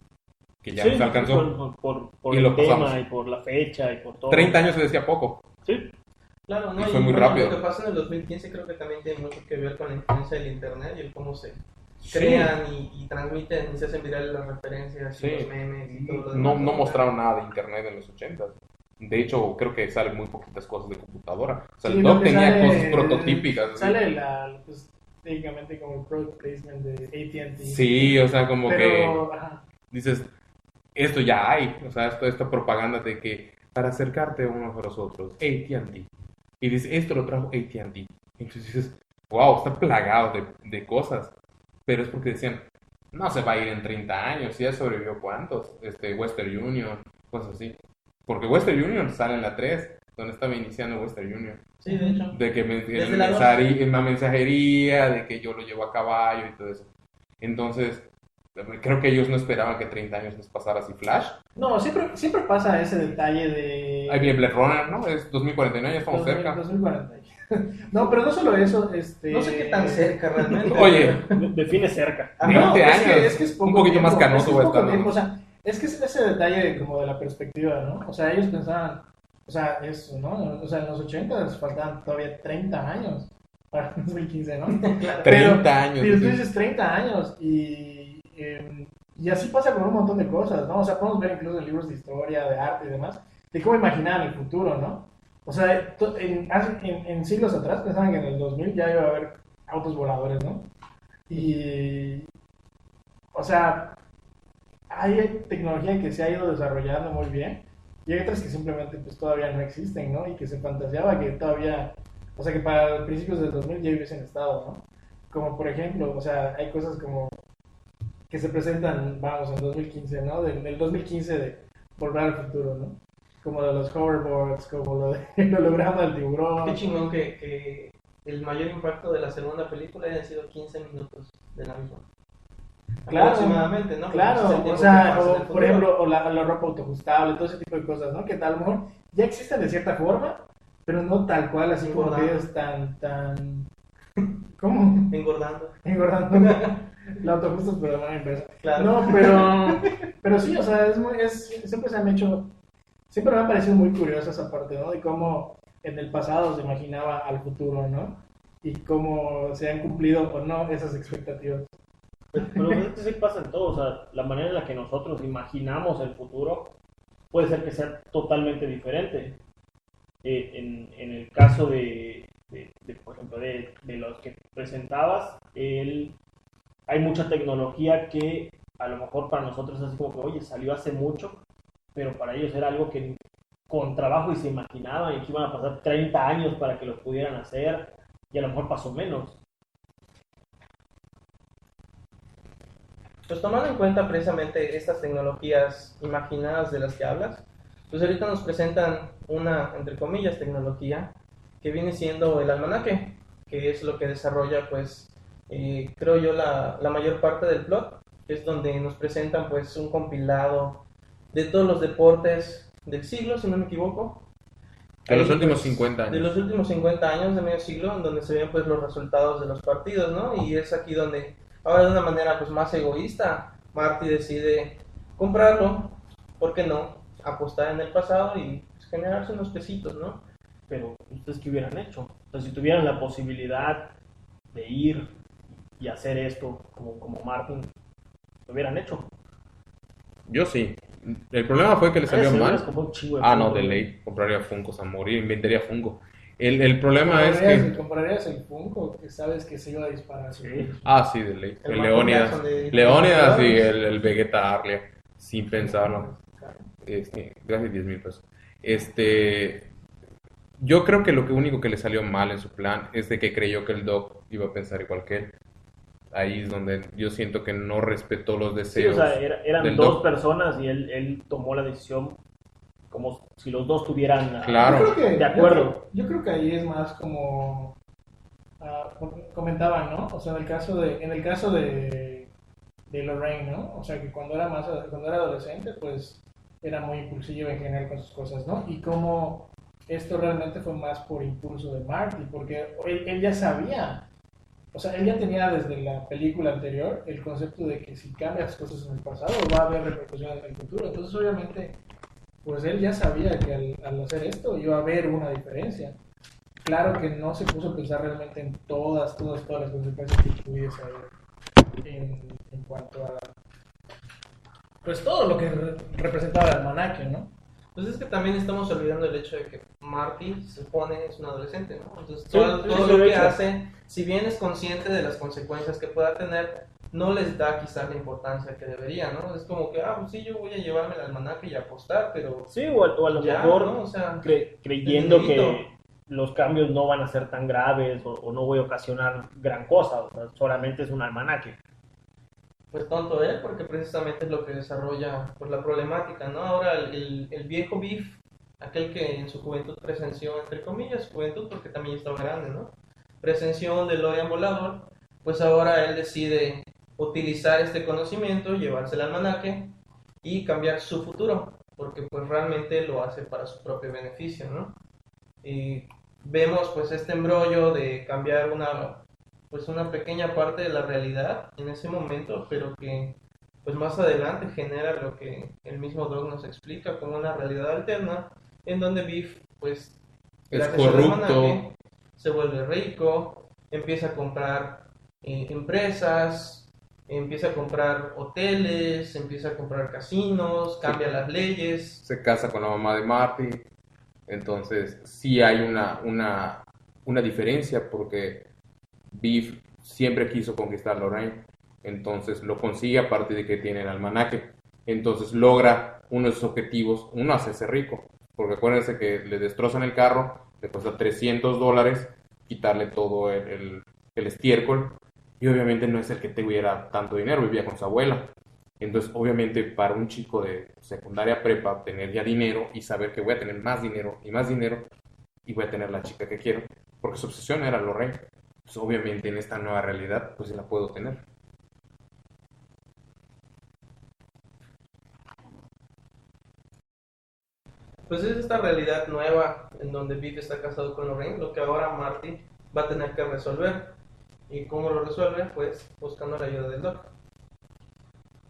que ya Sí, nos alcanzó. Por, por- por Y el lo tema pasamos. y por la fecha y por todo. 30 años se decía poco. Sí, Claro, ¿no? Y fue muy bueno, rápido. Lo que pasa en el 2015 creo que también tiene mucho que ver con la influencia del internet y el cómo se Sí. crean y, y transmiten y se hacen virales las referencias Sí. y los memes y todo lo No, demás. no mostraron nada de internet en los 80. De hecho, creo que salen muy poquitas cosas de computadora. O sea, Sí, el doc que tenía sale- cosas prototípicas. así. Sale la, pues, técnicamente como el product placement de AT&T. Sí, o sea, como que Pero, ajá, dices, esto ya hay. O sea, esto, esta propaganda de que para acercarte unos a los otros, AT&T. Y dices, esto lo trajo AT&T. Entonces dices, wow, está plagado de, de cosas. Pero es porque decían, no se va a ir en 30 años. ¿Ya sobrevivió cuántos? Este, Western Union, cosas así. Porque Western Union sale en la 3, donde estaba iniciando Western Union. Sí, de hecho. De que me, en la mensajería, de que yo lo llevo a caballo y todo eso. Entonces, creo que ellos no esperaban que 30 años les pasara así flash. No, siempre, siempre pasa ese detalle de... Ahí viene Blade Runner, ¿no? Es 2049, ya estamos 2000, cerca. 2040. No, pero no solo eso, este... No sé qué tan cerca realmente. Oye, de- define cerca. Ah, 20 no, es años. que, es que es Un poco poquito tiempo, más canoso es que es. O sea, es que es ese detalle como de la perspectiva, ¿no? O sea, ellos pensaban, o sea, eso, ¿no? O sea, en los 80 les faltaban todavía 30 años para 2015, ¿no? 30 Pero- años. Pero tú dices 30 años y, eh, y así pasa con un montón de cosas, ¿no? O sea, podemos ver incluso libros de historia, de arte y demás, de cómo imaginaban el futuro, ¿no? O sea, en siglos atrás pensaban que en el 2000 ya iba a haber autos voladores, ¿no? Y, o sea, hay tecnología que se ha ido desarrollando muy bien y hay otras que simplemente pues todavía no existen, ¿no? Y que se fantaseaba que todavía, o sea, que para principios del 2000 ya hubiesen estado, ¿no? Como por ejemplo, o sea, hay cosas como que se presentan, vamos, en 2015, ¿no? Del, del 2015 de Volver al Futuro, ¿no? Como de los hoverboards, como lo del holograma del tiburón. Qué chingón que, que el mayor impacto de la segunda película haya sido 15 minutos de la misma. Claro, Aproximadamente, ¿no? Claro, o sea, o por ejemplo, o la, la ropa autoajustable, todo ese tipo de cosas, ¿no? Que tal, mejor ya existen de cierta forma, pero no tal cual, así como Engordando. que es tan, tan... ¿Cómo? Engordando. Engordando. La autoajustas, pero no inversa. Claro. No, pero, pero sí, o sea, es muy, es, siempre se han hecho, siempre me ha parecido muy curiosa esa parte, ¿no? De cómo en el pasado se imaginaba al futuro, ¿no? Y cómo se han cumplido o no esas expectativas. Pero es que sí pasa en todo, o sea, la manera en la que nosotros imaginamos el futuro puede ser que sea totalmente diferente. Eh, en, en el caso de, de- de, por ejemplo, de, de los que presentabas, el- hay mucha tecnología que a lo mejor para nosotros es así como que, oye, salió hace mucho, pero para ellos era algo que con trabajo y se imaginaban y que iban a pasar 30 años para que lo pudieran hacer y a lo mejor pasó menos. Pues tomando en cuenta precisamente estas tecnologías imaginadas de las que hablas, pues ahorita nos presentan una, entre comillas, tecnología que viene siendo el almanaque, que es lo que desarrolla, pues, eh, creo yo, la, la mayor parte del plot, que es donde nos presentan, pues, un compilado de todos los deportes del siglo, si no me equivoco. De los últimos pues, 50 años. De los últimos 50 años de medio siglo, en donde se ven pues los resultados de los partidos, ¿no? Y es aquí donde, ahora de una manera pues más egoísta, Marty decide comprarlo, ¿por qué no? Apostar en el pasado y pues, generarse unos pesitos, ¿no? Pero ustedes qué hubieran hecho? O sea, si tuvieran la posibilidad de ir y hacer esto como, como Martin, lo hubieran hecho. Yo sí. El problema fue que le salió mal. un Ah, no, Funko. de ley. Compraría Funkos a morir, inventaría Funko. El, el problema es ¿Comprarías, que... comprarías el Funko que sabes que se iba a disparar? Sí. Ah, sí, de ley. El Leónidas. Leónidas y el, el Vegeta Arlia. Sin pensarlo. Este, gracias, 10 mil pesos. Este, yo creo que lo que único que le salió mal en su plan es de que creyó que el Doc iba a pensar igual que él. Ahí es donde yo siento que no respetó los Sí, deseos. o sea, era- eran del dos doc. personas y él, él tomó la decisión como si los dos tuvieran... ah, Claro. Que, De acuerdo. Yo, creo- yo creo que ahí es más como ah, comentaban, ¿no? O sea, en el caso de, en el caso de, de Lorraine, ¿no? O sea, que cuando era más, cuando era adolescente, pues era muy impulsivo en general con sus cosas, ¿no? Y como esto realmente fue más por impulso de Marty, porque él, él ya sabía, o sea, él ya tenía desde la película anterior el concepto de que si cambias cosas en el pasado va a haber repercusiones en el futuro. Entonces, obviamente, pues él ya sabía que al, al hacer esto iba a haber una diferencia. Claro que no se puso a pensar realmente en todas, todas, todas las consecuencias que pudiese haber en, en cuanto a pues todo lo que re- representaba el almanaque, ¿no? Pues es que también estamos olvidando el hecho de que Marty se supone es un adolescente, ¿no? Entonces Sí, todo, lo que hace, si bien es consciente de las consecuencias que pueda tener, no les da quizás la importancia que debería, ¿no? Es como que, ah, pues sí, yo voy a llevarme el almanaque y apostar, pero Sí, o a, o a lo ya, mejor ¿no? O sea, cre- creyendo que los cambios no van a ser tan graves o, o no voy a ocasionar gran cosa, o sea, solamente es un almanaque. pues tonto él, porque precisamente es lo que desarrolla pues, la problemática, ¿no? Ahora el, el- el viejo Biff, aquel que en su juventud presenció, entre comillas, juventud, porque también estaba grande, ¿no? Presenció un DeLorean volador, pues ahora él decide utilizar este conocimiento, llevarse el almanaque y cambiar su futuro, porque pues realmente lo hace para su propio beneficio, ¿no? Y vemos pues este embrollo de cambiar una pues una pequeña parte de la realidad en ese momento, pero que pues más adelante genera lo que el mismo Doc nos explica como una realidad alterna, en donde Biff pues Es corrupto. almanaque, se vuelve rico, empieza a comprar eh, empresas, empieza a comprar hoteles, empieza a comprar casinos, cambia las leyes, se casa con la mamá de Marty. Entonces, sí hay una, una, una diferencia porque Biff siempre quiso conquistar Lorraine. Entonces, lo consigue a partir de que tiene el almanaque. Entonces, logra uno de sus objetivos, uno, hacerse rico. Porque acuérdense que le destrozan el carro, le cuesta 300 dólares quitarle todo el, el, estiércol. Y obviamente no es el que tuviera tanto dinero, vivía con su abuela. Entonces, obviamente, para un chico de secundaria prepa, tener ya dinero y saber que voy a tener más dinero y más dinero y voy a tener la chica que quiero, porque su obsesión era Lorraine. Pues obviamente en esta nueva realidad, pues la puedo tener. Pues es esta realidad nueva en donde Biff está casado con Lorraine, lo que ahora Marty va a tener que resolver. ¿Y cómo lo resuelve? Pues buscando la ayuda del Doc.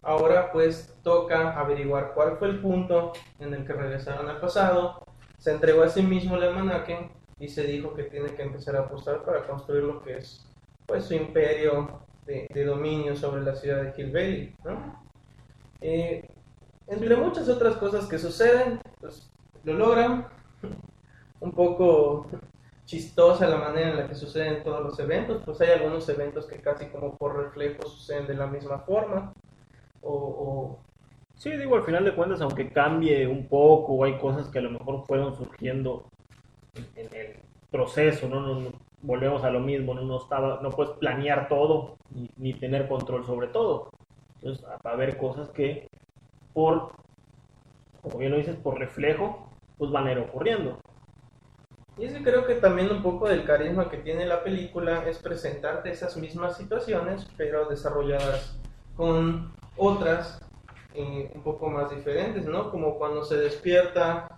Ahora pues toca averiguar cuál fue el punto en el que regresaron al pasado. Se entregó a sí mismo el almanaque y se dijo que tiene que empezar a apostar para construir lo que es pues su imperio de, de dominio sobre la ciudad de Hill ¿no? Eh, entre muchas otras cosas que suceden, pues lo logran. Un poco chistosa la manera en la que suceden todos los eventos, pues hay algunos eventos que casi como por reflejo suceden de la misma forma. O, o- Sí, digo, al final de cuentas, aunque cambie un poco, hay cosas que a lo mejor fueron surgiendo en, el proceso, ¿no? No- no- volvemos a lo mismo, ¿no? No, estaba, no puedes planear todo ni, ni tener control sobre todo. Entonces, va a haber cosas que por, como bien lo dices, por reflejo, pues van a ir ocurriendo. Y es que creo que también un poco del carisma que tiene la película es presentarte esas mismas situaciones, pero desarrolladas con otras eh, un poco más diferentes, ¿no? Como cuando se despierta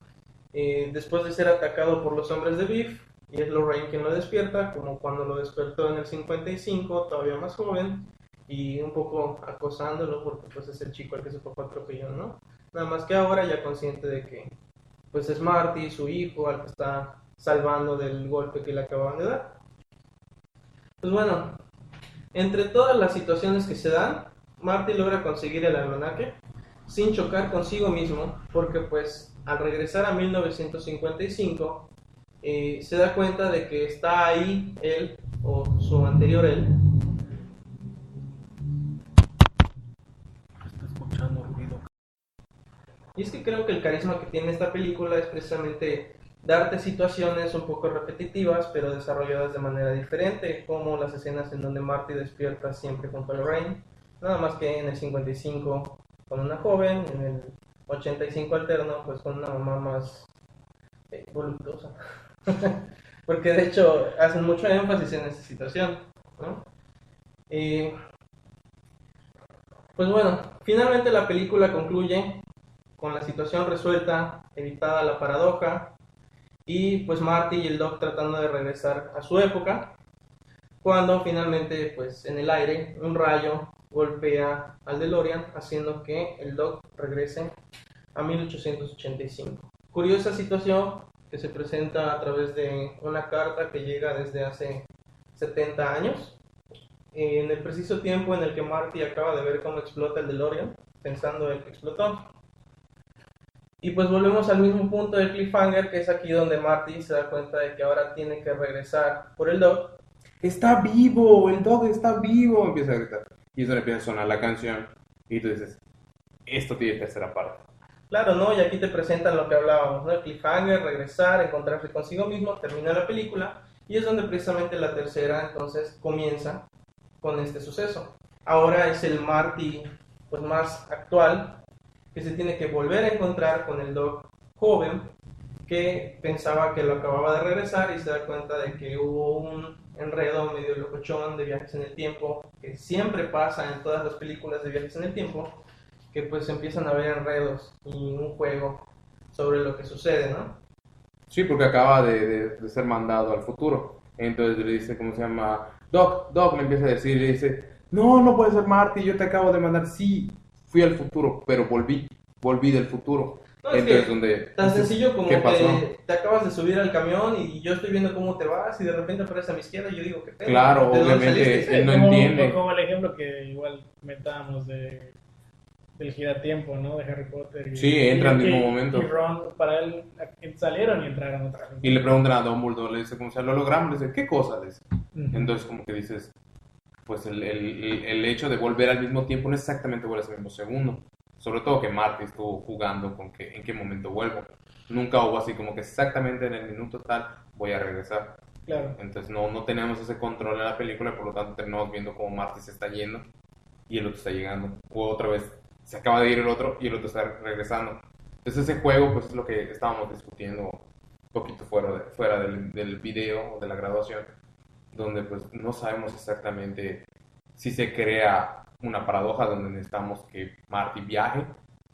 eh, después de ser atacado por los hombres de Biff, y es Lorraine quien lo despierta, como cuando lo despertó en el 55, todavía más joven, y un poco acosándolo porque pues es el chico al que su papá atropelló, ¿no? Nada más que ahora ya consciente de que pues es Marty, su hijo, al que está salvando del golpe que le acababan de dar. Pues bueno, entre todas las situaciones que se dan, Marty logra conseguir el almanaque sin chocar consigo mismo, porque pues al regresar a 1955 eh, se da cuenta de que está ahí él o su anterior él Está escuchando ruido. Y es que creo que el carisma que tiene esta película es precisamente darte situaciones un poco repetitivas, pero desarrolladas de manera diferente, como las escenas en donde Marty despierta siempre junto a Lorraine, nada más que en el 55 con una joven, en el 85 alterno, pues con una mamá más eh, voluptuosa. Porque de hecho hacen mucho énfasis en esta situación, ¿no? Y, pues bueno, finalmente la película concluye con la situación resuelta, evitada la paradoja, y pues Marty y el Doc tratando de regresar a su época, cuando finalmente pues en el aire un rayo golpea al DeLorean haciendo que el Doc regrese a 1885. Curiosa situación que se presenta a través de una carta que llega desde hace 70 años, en el preciso tiempo en el que Marty acaba de ver cómo explota el DeLorean, pensando en que explotó. Y pues volvemos al mismo punto del cliffhanger, que es aquí donde Marty se da cuenta de que ahora tiene que regresar por el Doc. Está vivo, el dog está vivo, empieza a gritar. Y es donde empieza a sonar la canción. Y tú dices, esto tiene tercera parte. Claro, ¿no? Y aquí te presentan lo que hablábamos, ¿no? El cliffhanger, regresar, encontrarse consigo mismo, termina la película. Y es donde precisamente la tercera entonces comienza con este suceso. Ahora es el Marty pues más actual que se tiene que volver a encontrar con el Doc joven que pensaba que lo acababa de regresar y se da cuenta de que hubo un enredo medio locochón de viajes en el tiempo que siempre pasa en todas las películas de viajes en el tiempo que pues empiezan a haber enredos y un juego sobre lo que sucede, ¿no? Sí, porque acaba de, ser mandado al futuro. Entonces le dice, ¿cómo se llama? Doc, Doc le empieza a decir, le dice, no, no puede ser Marty, yo te acabo de mandar. Sí, fui al futuro, pero volví, volví del futuro. No, es Entonces, que donde... Tan dices, sencillo como que te acabas de subir al camión y yo estoy viendo cómo te vas y de repente apareces a mi izquierda y yo digo, ¿qué pedo? Claro, ¿De dónde obviamente. saliste? Él no como, entiende. Como el ejemplo que igual metábamos de del giratiempo, ¿no? De Harry Potter. y- Sí, entra mismo y- momento. Y Ron, para él, salieron y entraron otra vez. Y le preguntan a Dumbledore, le dice, ¿cómo se llama? Lo logramos, le dice, ¿qué cosa? Le dice. Ujú. Entonces, como que dices, pues el, el- el- hecho de volver al mismo tiempo no es exactamente volver ese mismo segundo. Sobre todo que Marty estuvo jugando con que en qué momento vuelvo. Nunca hubo así como que exactamente en el minuto tal voy a regresar. Claro. Entonces no, no tenemos ese control en la película, por lo tanto terminamos viendo cómo Marty se está yendo y el otro está llegando. O otra vez se acaba de ir el otro y el otro está regresando. Entonces ese juego pues es lo que estábamos discutiendo un poquito fuera, de- fuera del, del video o de la graduación, donde pues no sabemos exactamente si se crea una paradoja donde necesitamos que Marty viaje,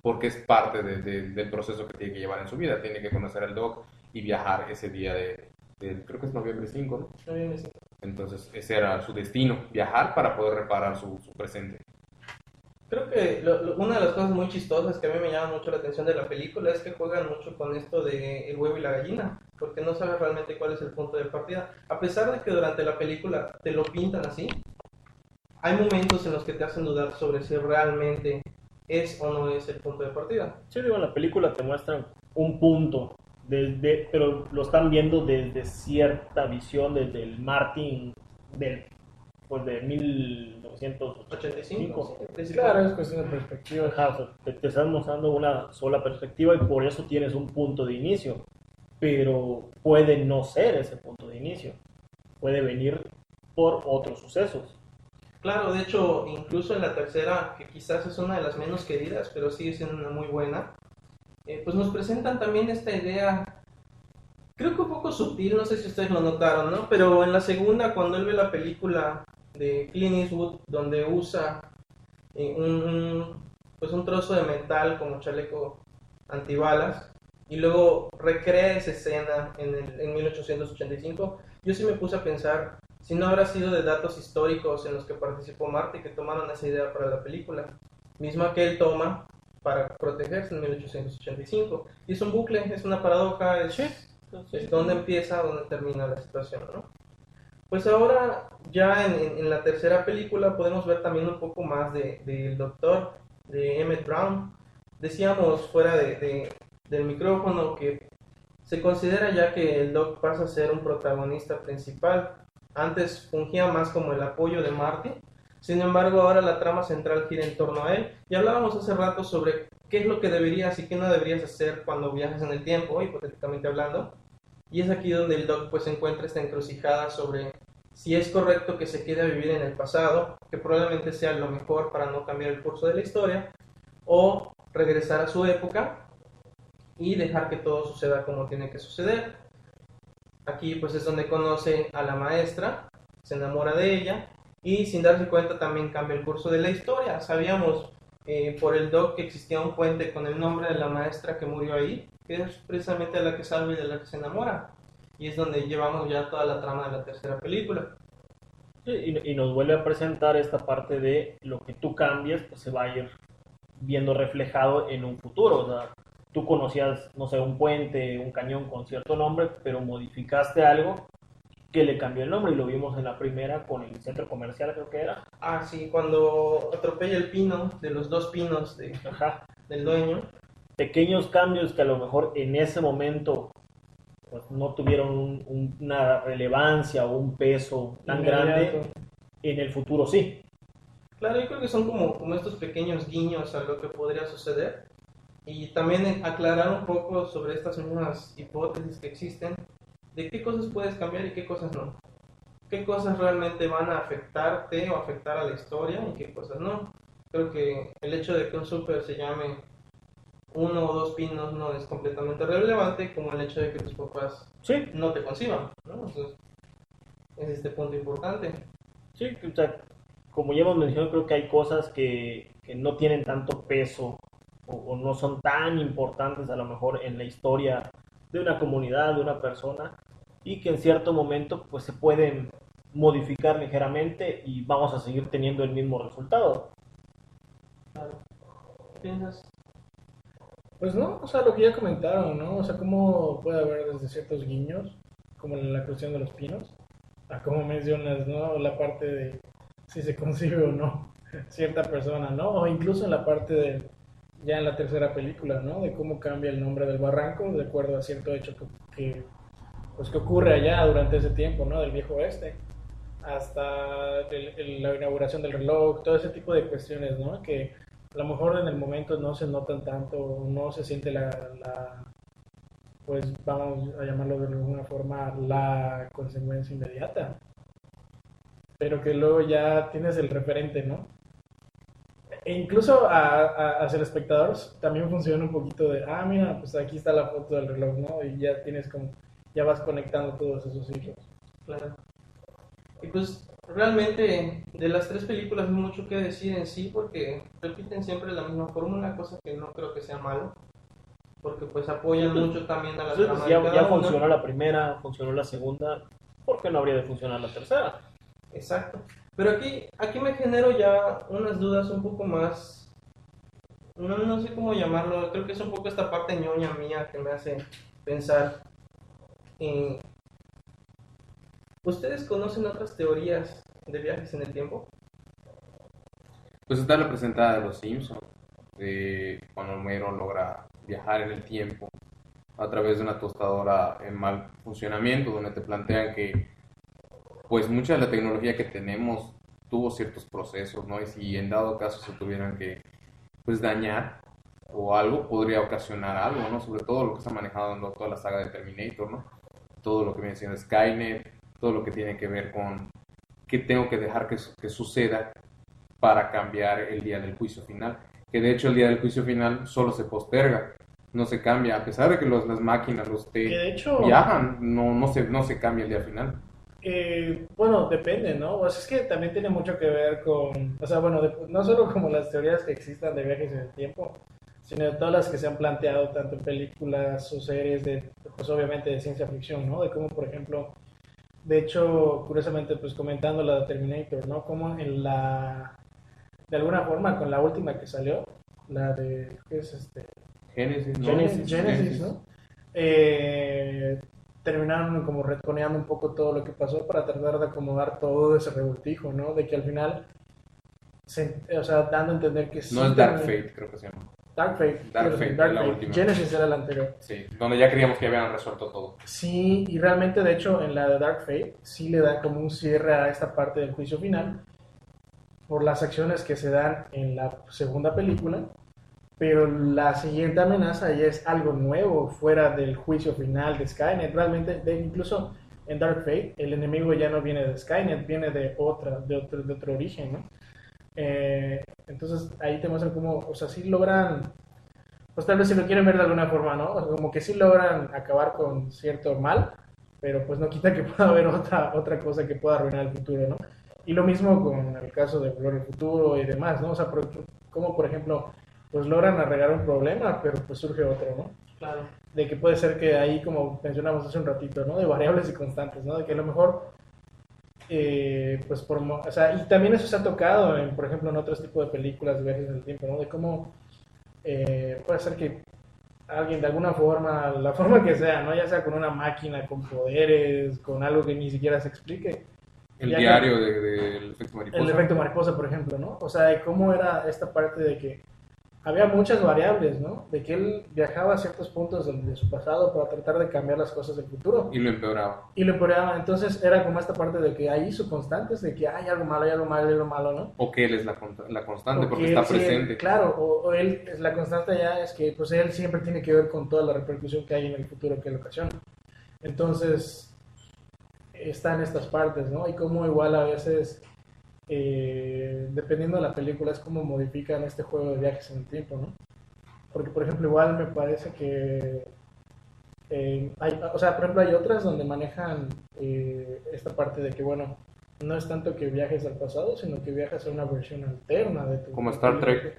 porque es parte de- de- del proceso que tiene que llevar en su vida. Tiene que conocer al Doc y viajar ese día de, creo que es noviembre 5, ¿no? No viene así. Entonces ese era su destino, viajar para poder reparar su, su presente. Creo que lo- una de las cosas muy chistosas que a mí me llama mucho la atención de la película es que juegan mucho con esto de el huevo y la gallina, porque no sabes realmente cuál es el punto de partida. A pesar de que durante la película te lo pintan así, hay momentos en los que te hacen dudar sobre si realmente es o no es el punto de partida. Sí, digo, en la película te muestran un punto, desde, pero lo están viendo desde cierta visión, desde el Martin del pues de 1985. 85. Claro, es cuestión de perspectiva. Ajá, te, te están mostrando una sola perspectiva y por eso tienes un punto de inicio. Pero puede no ser ese punto de inicio. Puede venir por otros sucesos. Claro, de hecho, incluso en la tercera, que quizás es una de las menos queridas, pero sigue siendo una muy buena, eh, pues nos presentan también esta idea, creo que un poco sutil, no sé si ustedes lo notaron, ¿no? Pero en la segunda, cuando él ve la película de Clint Eastwood, donde usa eh, un, pues un trozo de metal como chaleco antibalas, y luego recrea esa escena en, el, en 1885, yo sí me puse a pensar si no habrá sido de datos históricos en los que participó Marte que tomaron esa idea para la película, misma que él toma para protegerse en 1885. Y es un bucle, es una paradoja, es, es donde empieza, donde termina la situación, ¿no? Pues ahora, ya en, la tercera película, podemos ver también un poco más de- del doctor, de Emmett Brown. Decíamos fuera de, de- del micrófono que se considera ya que el Doc pasa a ser un protagonista principal. Antes fungía más como el apoyo de Marty. Sin embargo, ahora la trama central gira en torno a él. Y hablábamos hace rato sobre qué es lo que deberías y qué no deberías hacer cuando viajas en el tiempo, hipotéticamente hablando. Y es aquí donde el Doc pues encuentra esta encrucijada sobre si es correcto que se quede a vivir en el pasado, que probablemente sea lo mejor para no cambiar el curso de la historia, o regresar a su época y dejar que todo suceda como tiene que suceder. Aquí pues es donde conoce a la maestra, se enamora de ella y sin darse cuenta también cambia el curso de la historia. Sabíamos eh, por el doc que existía un puente con el nombre de la maestra que murió ahí, que es precisamente la que salva y de la que se enamora. Y es donde llevamos ya toda la trama de la tercera película. Sí, y, y nos vuelve a presentar esta parte de lo que tú cambias, pues se va a ir viendo reflejado en un futuro. O sea, tú conocías, no sé, un puente, un cañón con cierto nombre, pero modificaste algo que le cambió el nombre y lo vimos en la primera con el centro comercial, creo que era. Ah, sí, cuando atropella el pino de los dos pinos de- Ajá. del dueño. Pequeños cambios que a lo mejor en ese momento pues, no tuvieron un- un- una relevancia o un peso tan grande, en el futuro sí. Claro, yo creo que son como, como estos pequeños guiños a lo que podría suceder. Y también aclarar un poco sobre estas mismas hipótesis que existen, de qué cosas puedes cambiar y qué cosas no. Qué cosas realmente van a afectarte o afectar a la historia y qué cosas no. Creo que el hecho de que un super se llame uno o dos pinos no es completamente relevante, como el hecho de que tus papás Sí, no te conciban. ¿no? Entonces, es este punto importante. Sí, o sea, como ya hemos mencionado, creo que hay cosas que, que no tienen tanto peso o, o no son tan importantes a lo mejor en la historia de una comunidad, de una persona, y que en cierto momento pues se pueden modificar ligeramente y vamos a seguir teniendo el mismo resultado. Claro. ¿Qué piensas? Pues no, o sea, lo que ya comentaron, ¿no? O sea, cómo puede haber desde ciertos guiños, como la cuestión de los pinos, a cómo mencionas, ¿no? La parte de si se concibe o no cierta persona, ¿no? O incluso en la parte de, ya en la tercera película, ¿no? De cómo cambia el nombre del barranco de acuerdo a cierto hecho que, pues, que ocurre allá durante ese tiempo, ¿no? Del viejo oeste, hasta el- la inauguración del reloj, todo ese tipo de cuestiones, ¿no? Que a lo mejor en el momento no se notan tanto, no se siente la, la, pues vamos a llamarlo de alguna forma, la consecuencia inmediata. Pero que luego ya tienes el referente, ¿no? E incluso a- a- hacia el espectador también funciona un poquito de, ah, mira, pues aquí está la foto del reloj, ¿no? Y ya tienes como, ya vas conectando todos esos hilos. Claro. Y pues realmente de las tres películas no hay mucho que decir en sí porque repiten siempre la misma fórmula, cosa que no creo que sea malo. Porque pues apoyan mucho también a la trama pues, de ya, cada ya una. funcionó la primera, funcionó la segunda, ¿por qué no habría de funcionar la tercera? Exacto. Pero aquí, aquí me genero ya unas dudas un poco más. No, no sé cómo llamarlo. Creo que es un poco esta parte ñoña mía que me hace pensar. eh, ¿Ustedes conocen otras teorías de viajes en el tiempo? Pues está la presentada de los Simpsons, de cuando Homero logra viajar en el tiempo a través de una tostadora en mal funcionamiento, donde te plantean que pues mucha de la tecnología que tenemos tuvo ciertos procesos, ¿no? Y si en dado caso se tuvieran que, pues, dañar o algo, podría ocasionar algo, ¿no? Sobre todo lo que se ha manejado en toda la saga de Terminator, ¿no? Todo lo que viene siendo Skynet, todo lo que tiene que ver con qué tengo que dejar que, que suceda para cambiar el día del juicio final. Que de hecho el día del juicio final solo se posterga, no se cambia, a pesar de que los, las máquinas, los T Que de hecho, viajan, no, no, se, no se cambia el día final. eh, bueno, depende, ¿no? O sea, es que también tiene mucho que ver con, o sea, bueno, de- no solo como las teorías que existan de viajes en el tiempo, sino de todas las que se han planteado tanto en películas o series de, pues obviamente de ciencia ficción, ¿no? De cómo, por ejemplo, de hecho, curiosamente, pues comentando la de Terminator, ¿no? Como en la, de alguna forma, con la última que salió, la de, ¿qué es este? Génesis, ¿no? Genesis, Genesis, ¿no? Eh, terminaron como retconeando un poco todo lo que pasó para tratar de acomodar todo ese revoltijo, ¿no? De que al final, se- o sea, dando a entender que sí No es Dark Fate, creo que se llama. Dark Fate. Dark decir, Fate, Dark la Fate. última. Genesis era la anterior. Sí, donde ya creíamos que habían resuelto todo. Sí, y realmente, de hecho, en la de Dark Fate sí le da como un cierre a esta parte del juicio final por las acciones que se dan en la segunda película, pero la siguiente amenaza ya es algo nuevo fuera del juicio final de Skynet. Realmente, de, incluso en Dark Fate, el enemigo ya no viene de Skynet, viene de otra, de otro, de otro origen, ¿no? Eh, entonces ahí te muestran cómo, o sea, sí logran, pues tal vez si lo quieren ver de alguna forma, ¿no? O sea, como que sí logran acabar con cierto mal, pero pues no quita que pueda haber otra, otra cosa que pueda arruinar el futuro, ¿no? Y lo mismo con el caso de Volver al Futuro y demás, ¿no? O sea, por- como por ejemplo, pues logran arreglar un problema, pero pues surge otro, ¿no? Claro. de que puede ser que ahí, como mencionamos hace un ratito, ¿no? De variables y constantes, ¿no? De que a lo mejor, eh, pues por, o sea, y también eso se ha tocado, en, por ejemplo, en otros tipos de películas de viajes en el tiempo, ¿no? De cómo eh, puede ser que alguien de alguna forma, la forma que sea, ¿no? Ya sea con una máquina, con poderes, con algo que ni siquiera se explique. El diario de- del efecto mariposa. El efecto mariposa, por ejemplo, ¿no? O sea, de cómo era esta parte de que había muchas variables, ¿no? De que él viajaba a ciertos puntos de, de su pasado para tratar de cambiar las cosas del futuro. Y lo empeoraba. Y lo empeoraba. Entonces era como esta parte de que hay hizo constantes, de que hay algo malo, hay algo malo, hay algo malo, ¿no? O que él es la, la constante, porque él está sí, presente. claro, o, o él, es la constante ya es que pues él siempre tiene que ver con toda la repercusión que hay en el futuro que él ocasiona. Entonces, están estas partes, ¿no? Y como igual a veces, eh, dependiendo de la película, es como modifican este juego de viajes en el tiempo, ¿no? Porque, por ejemplo, igual me parece que eh, hay, o sea, por ejemplo, hay otras donde manejan eh, esta parte de que, bueno, no es tanto que viajes al pasado, sino que viajas a una versión alterna de tu... Como Star Trek.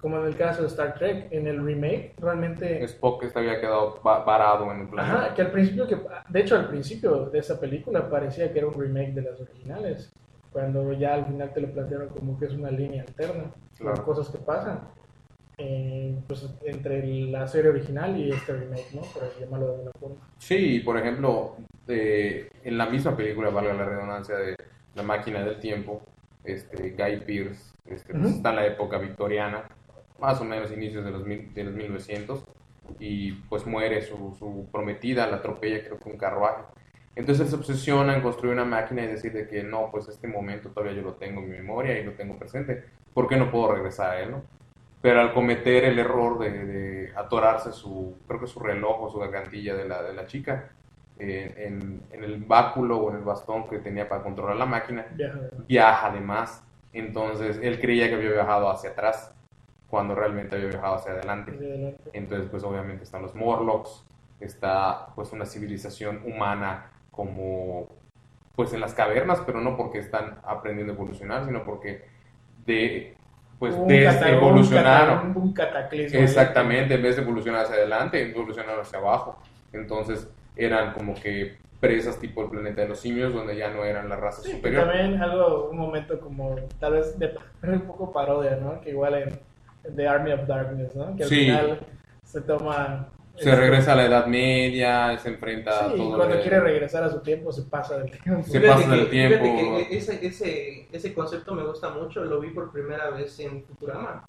Como en el caso de Star Trek, en el remake, realmente... Spock este había quedado va- varado en un planeta. Ajá, que al principio, que, de hecho al principio de esa película parecía que era un remake de las originales, cuando ya al final te lo plantearon como que es una línea alterna, Claro. con cosas que pasan eh, pues, entre la serie original y este remake, ¿no? Por llamarlo de alguna forma. Sí, por ejemplo, en la misma película, valga la redundancia, de La máquina del tiempo, este, Guy Pearce este, pues, Ujú. está en la época victoriana, más o menos inicios de los, mil- de los 1900, y pues muere su, su prometida, la atropella creo que un carruaje. Entonces él se obsesiona en construir una máquina y decir de que no, pues este momento todavía yo lo tengo en mi memoria y lo tengo presente, ¿por qué no puedo regresar a él? no? Pero al cometer el error de, de atorarse su, creo que su reloj o su gargantilla de la, de la chica, eh, en, en el báculo o en el bastón que tenía para controlar la máquina, Viaja viaja de más. Entonces él creía que había viajado hacia atrás, cuando realmente había viajado hacia adelante. hacia adelante. Entonces, pues obviamente están los Morlocks, está pues una civilización humana como pues en las cavernas, pero no porque están aprendiendo a evolucionar, sino porque de pues Un de cata- un evolucionaron. cata- Un, cataclismo. Exactamente, en vez de evolucionar hacia adelante, evolucionaron hacia abajo. Entonces eran como que presas tipo el planeta de los simios, donde ya no eran la raza Sí, superior. también algo, un momento como tal vez de un poco parodia, ¿no? Que igual en, en The Army of Darkness, ¿no? Que al Sí. final se toma... Se regresa a la Edad Media, se enfrenta a Sí, todo cuando el- quiere regresar a su tiempo se pasa del tiempo. Se Fíjate pasa que- del tiempo. que ese, ese, ese concepto me gusta mucho, lo vi por primera vez en Futurama.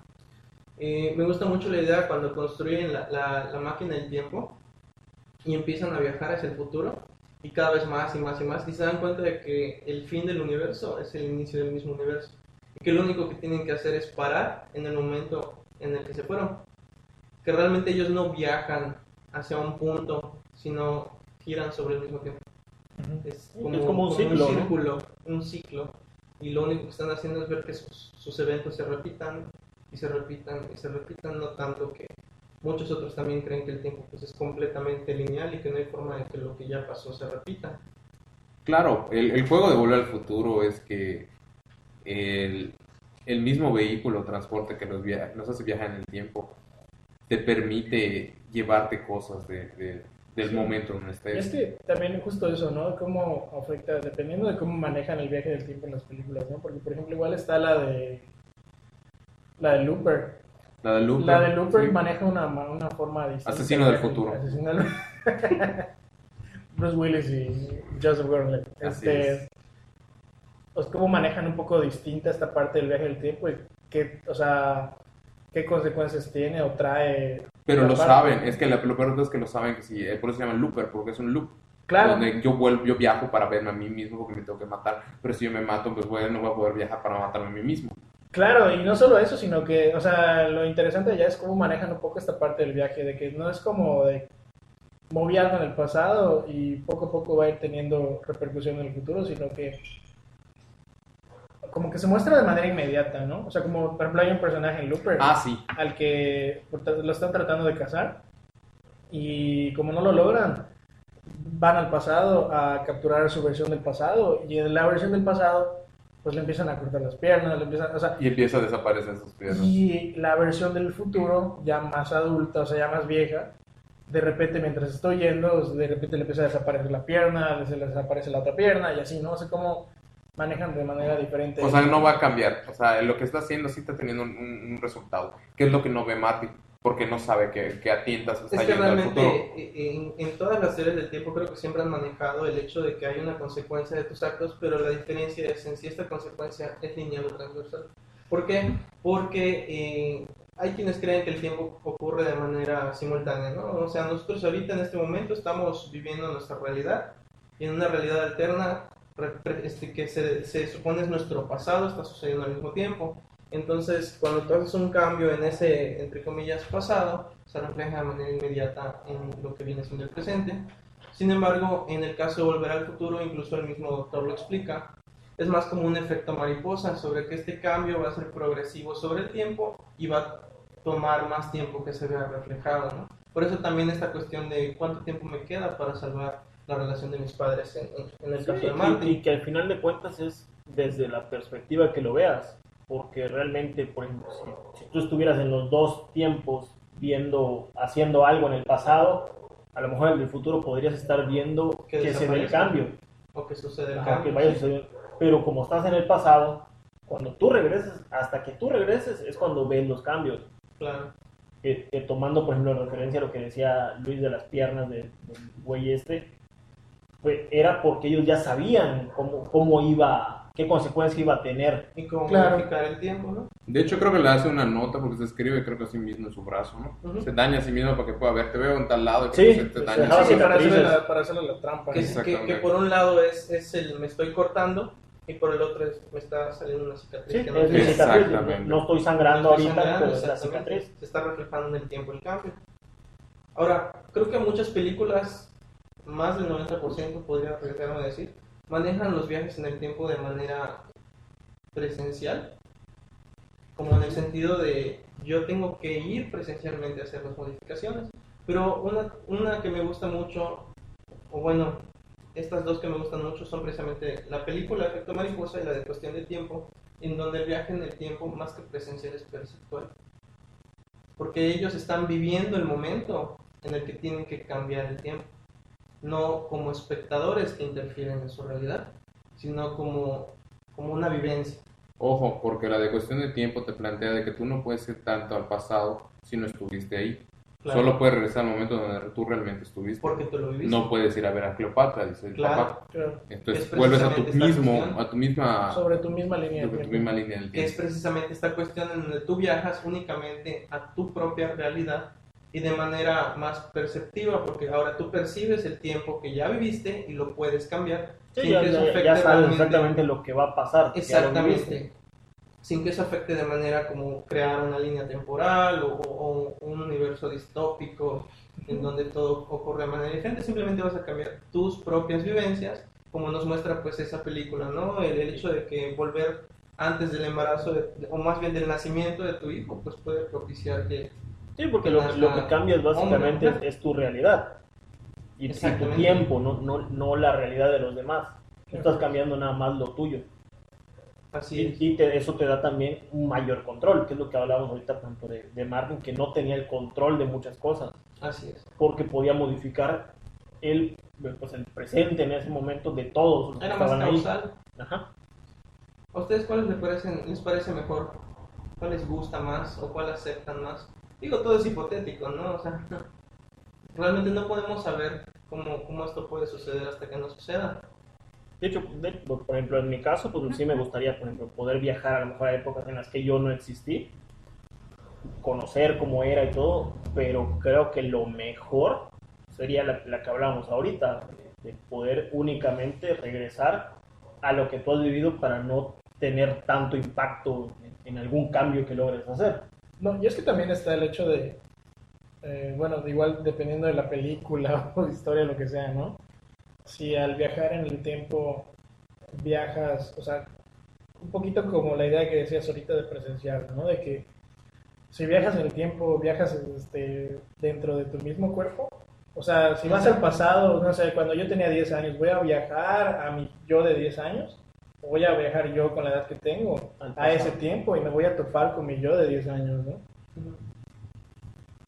Eh, me gusta mucho la idea cuando construyen la, la, la máquina del tiempo y empiezan a viajar hacia el futuro. y cada vez más y más y más y se dan cuenta de que el fin del universo es el inicio del mismo universo y que lo único que tienen que hacer es parar en el momento en el que se fueron. Que realmente ellos no viajan hacia un punto, sino giran sobre el mismo tiempo. Es como, Es como un ciclo, ¿no? círculo, un ciclo. Y lo único que están haciendo es ver que sus, sus eventos se repitan y se repitan y se repitan, no tanto que muchos otros también creen que el tiempo pues, es completamente lineal y que no hay forma de que lo que ya pasó se repita. Claro, el, el juego de Volver al Futuro es que el, el mismo vehículo o transporte que nos, via- nos hace viajar en el tiempo te permite llevarte cosas de, de- del Sí. momento Y estés. es que también justo eso, ¿no? Cómo afecta, dependiendo de cómo manejan el viaje del tiempo en las películas, ¿no? Porque, por ejemplo, igual está la de... La de Looper. La de Looper. La de Looper sí. maneja una, una forma distinta. Asesino del futuro. Asesino del- Bruce Willis y Joseph Gordon-Levitt. Así Este, es. pues cómo manejan un poco distinta esta parte del viaje del tiempo y qué, o sea, qué consecuencias tiene o trae. Pero lo saben, es que la- lo peor es que lo saben que sí, eh, por eso se llama Looper, porque es un loop. Claro, Donde yo vuelvo, yo viajo para verme a mí mismo porque me tengo que matar, pero si yo me mato, pues bueno, no voy a poder viajar para matarme a mí mismo. claro, y no solo eso, sino que, o sea, lo interesante ya es cómo manejan un poco esta parte del viaje, de que no es como de moví algo en el pasado y poco a poco va a ir teniendo repercusión en el futuro, sino que como que se muestra de manera inmediata, ¿no? O sea, como por ejemplo hay un personaje en Looper Ah, sí, al que lo están tratando de cazar y como no lo logran, van al pasado a capturar su versión del pasado y en la versión del pasado pues le empiezan a cortar las piernas, le empiezan, o sea, y empieza a desaparecer sus piernas. y la versión del futuro, ya más adulta, o sea, ya más vieja, de repente mientras estoy yendo, de repente le empieza a desaparecer la pierna, se le desaparece la otra pierna y así, ¿no? O sea, cómo manejan de manera diferente. O sea, no va a cambiar. O sea, lo que está haciendo sí está teniendo un, un- un resultado. ¿Qué es lo que no ve Marty? Porque no sabe que, que a tientas está Es que yendo al realmente futuro. eh, en, en todas las series del tiempo creo que siempre han manejado el hecho de que hay una consecuencia de tus actos, pero la diferencia es en si esta consecuencia es lineal o transversal. ¿Por qué? Porque eh, hay quienes creen que el tiempo ocurre de manera simultánea, ¿no? O sea, nosotros ahorita en este momento estamos viviendo nuestra realidad y en una realidad alterna este, que se, se supone es nuestro pasado, está sucediendo al mismo tiempo. Entonces, cuando tú haces un cambio en ese, entre comillas, pasado, se refleja de manera inmediata en lo que viene siendo el presente. Sin embargo, en el caso de volver al futuro, incluso el mismo doctor lo explica, es más como un efecto mariposa sobre que este cambio va a ser progresivo sobre el tiempo y va a tomar más tiempo que se vea reflejado, ¿no? Por eso también esta cuestión de cuánto tiempo me queda para salvar la relación de mis padres en, el Sí, caso de y- Marty. y, que al final de cuentas es desde la perspectiva que lo veas, porque realmente, por ejemplo, si, si tú estuvieras en los dos tiempos viendo, haciendo algo en el pasado, a lo mejor en el futuro podrías estar viendo Que que, se ve el cambio, o que sucede el Ajá, que cambio. vaya sucediendo. pero como estás en el pasado, cuando tú regreses, hasta que tú regreses es cuando ves los cambios. Claro. que, que tomando, por ejemplo, en referencia a lo que decía Luis de las piernas de- del güey este, pues era porque ellos ya sabían cómo, cómo iba, qué consecuencias iba a tener. Y cómo Claro. modificar el tiempo, ¿no? De hecho, creo que le hace una nota porque se escribe, creo que a sí mismo en su brazo, ¿no? Ujú. Se daña a sí mismo para que pueda ver. Te veo en tal lado y Sí, se te daña. a sí para mismo. hacerle, la, para hacerle la trampa. Que, que- que por un lado es, es el me estoy cortando y por el otro es me está saliendo una cicatriz. Sí, que no es cicatriz, Exactamente. no estoy sangrando no estoy ahorita, sangrando, pero es la cicatriz. Se está reflejando en el tiempo el cambio. Ahora, creo que muchas películas, más del 90% podría arriesgarme a decir, manejan los viajes en el tiempo de manera presencial, como en el sentido de yo tengo que ir presencialmente a hacer las modificaciones. Pero una, una que me gusta mucho, o bueno, estas dos que me gustan mucho son precisamente la película Efecto Mariposa y la de Cuestión de Tiempo, en donde el viaje en el tiempo, más que presencial, es perceptual. Porque ellos están viviendo el momento en el que tienen que cambiar el tiempo. No como espectadores que interfieren en su realidad, sino como, como una vivencia. Ojo, porque la de cuestión de tiempo te plantea de que tú no puedes ir tanto al pasado si no estuviste ahí. Claro, Solo puedes regresar al momento donde tú realmente estuviste. porque tú lo viviste. No puedes ir a ver a Cleopatra, dice el Claro. papá. Claro. Entonces Es vuelves a tu mismo, cuestión. a tu misma, Sobre tu misma línea sobre tu tiempo. misma línea del que es tiempo. precisamente esta cuestión en donde tú viajas únicamente a tu propia realidad y de manera más perceptiva, porque ahora tú percibes el tiempo que ya viviste y lo puedes cambiar. Sí, sin ya, que eso afecte ya sabes exactamente lo que va a pasar. Exactamente. Sin que eso afecte de manera como crear una línea temporal o, o- o un universo distópico en donde todo ocurre de manera diferente. Simplemente vas a cambiar tus propias vivencias, como nos muestra pues esa película, ¿no? El, el hecho de que volver antes del embarazo de- o más bien del nacimiento de tu hijo, pues puede propiciar que Sí, porque lo, Más lo que cambias básicamente es, es tu realidad. Y, y tu tiempo, no, no, no la realidad de los demás. Tú estás cambiando nada más lo tuyo. así Y, es. y te- eso te da también un mayor control, que es lo que hablábamos ahorita tanto de, de Martin, que no tenía el control de muchas cosas, Así es. porque podía modificar el, pues, el presente en ese momento de todos los que Era más estaban ahí. causal. Ajá. ¿A ustedes cuáles les, parecen, les parece mejor? ¿Cuál les gusta más o cuál aceptan más? Digo, todo es hipotético, ¿no? O sea, realmente no podemos saber cómo, cómo esto puede suceder hasta que no suceda. De hecho, por ejemplo, en mi caso, pues sí me gustaría, por ejemplo, poder viajar a lo mejor a épocas en las que yo no existí, conocer cómo era y todo, pero creo que lo mejor sería la, que hablábamos ahorita, de, de poder únicamente regresar a lo que tú has vivido para no tener tanto impacto en, en algún cambio que logres hacer. No, y es que también está el hecho de, eh, bueno, igual dependiendo de la película o historia, lo que sea, ¿no? Si al viajar en el tiempo viajas, o sea, un poquito como la idea que decías ahorita de presenciar, ¿no? De que si viajas en el tiempo, viajas este, dentro de tu mismo cuerpo. O sea, si vas al pasado, no sé, cuando yo tenía 10 años, voy a viajar a mi yo de 10 años, voy a viajar yo con la edad que tengo a ese tiempo y me voy a topar con mi yo de 10 años, ¿no?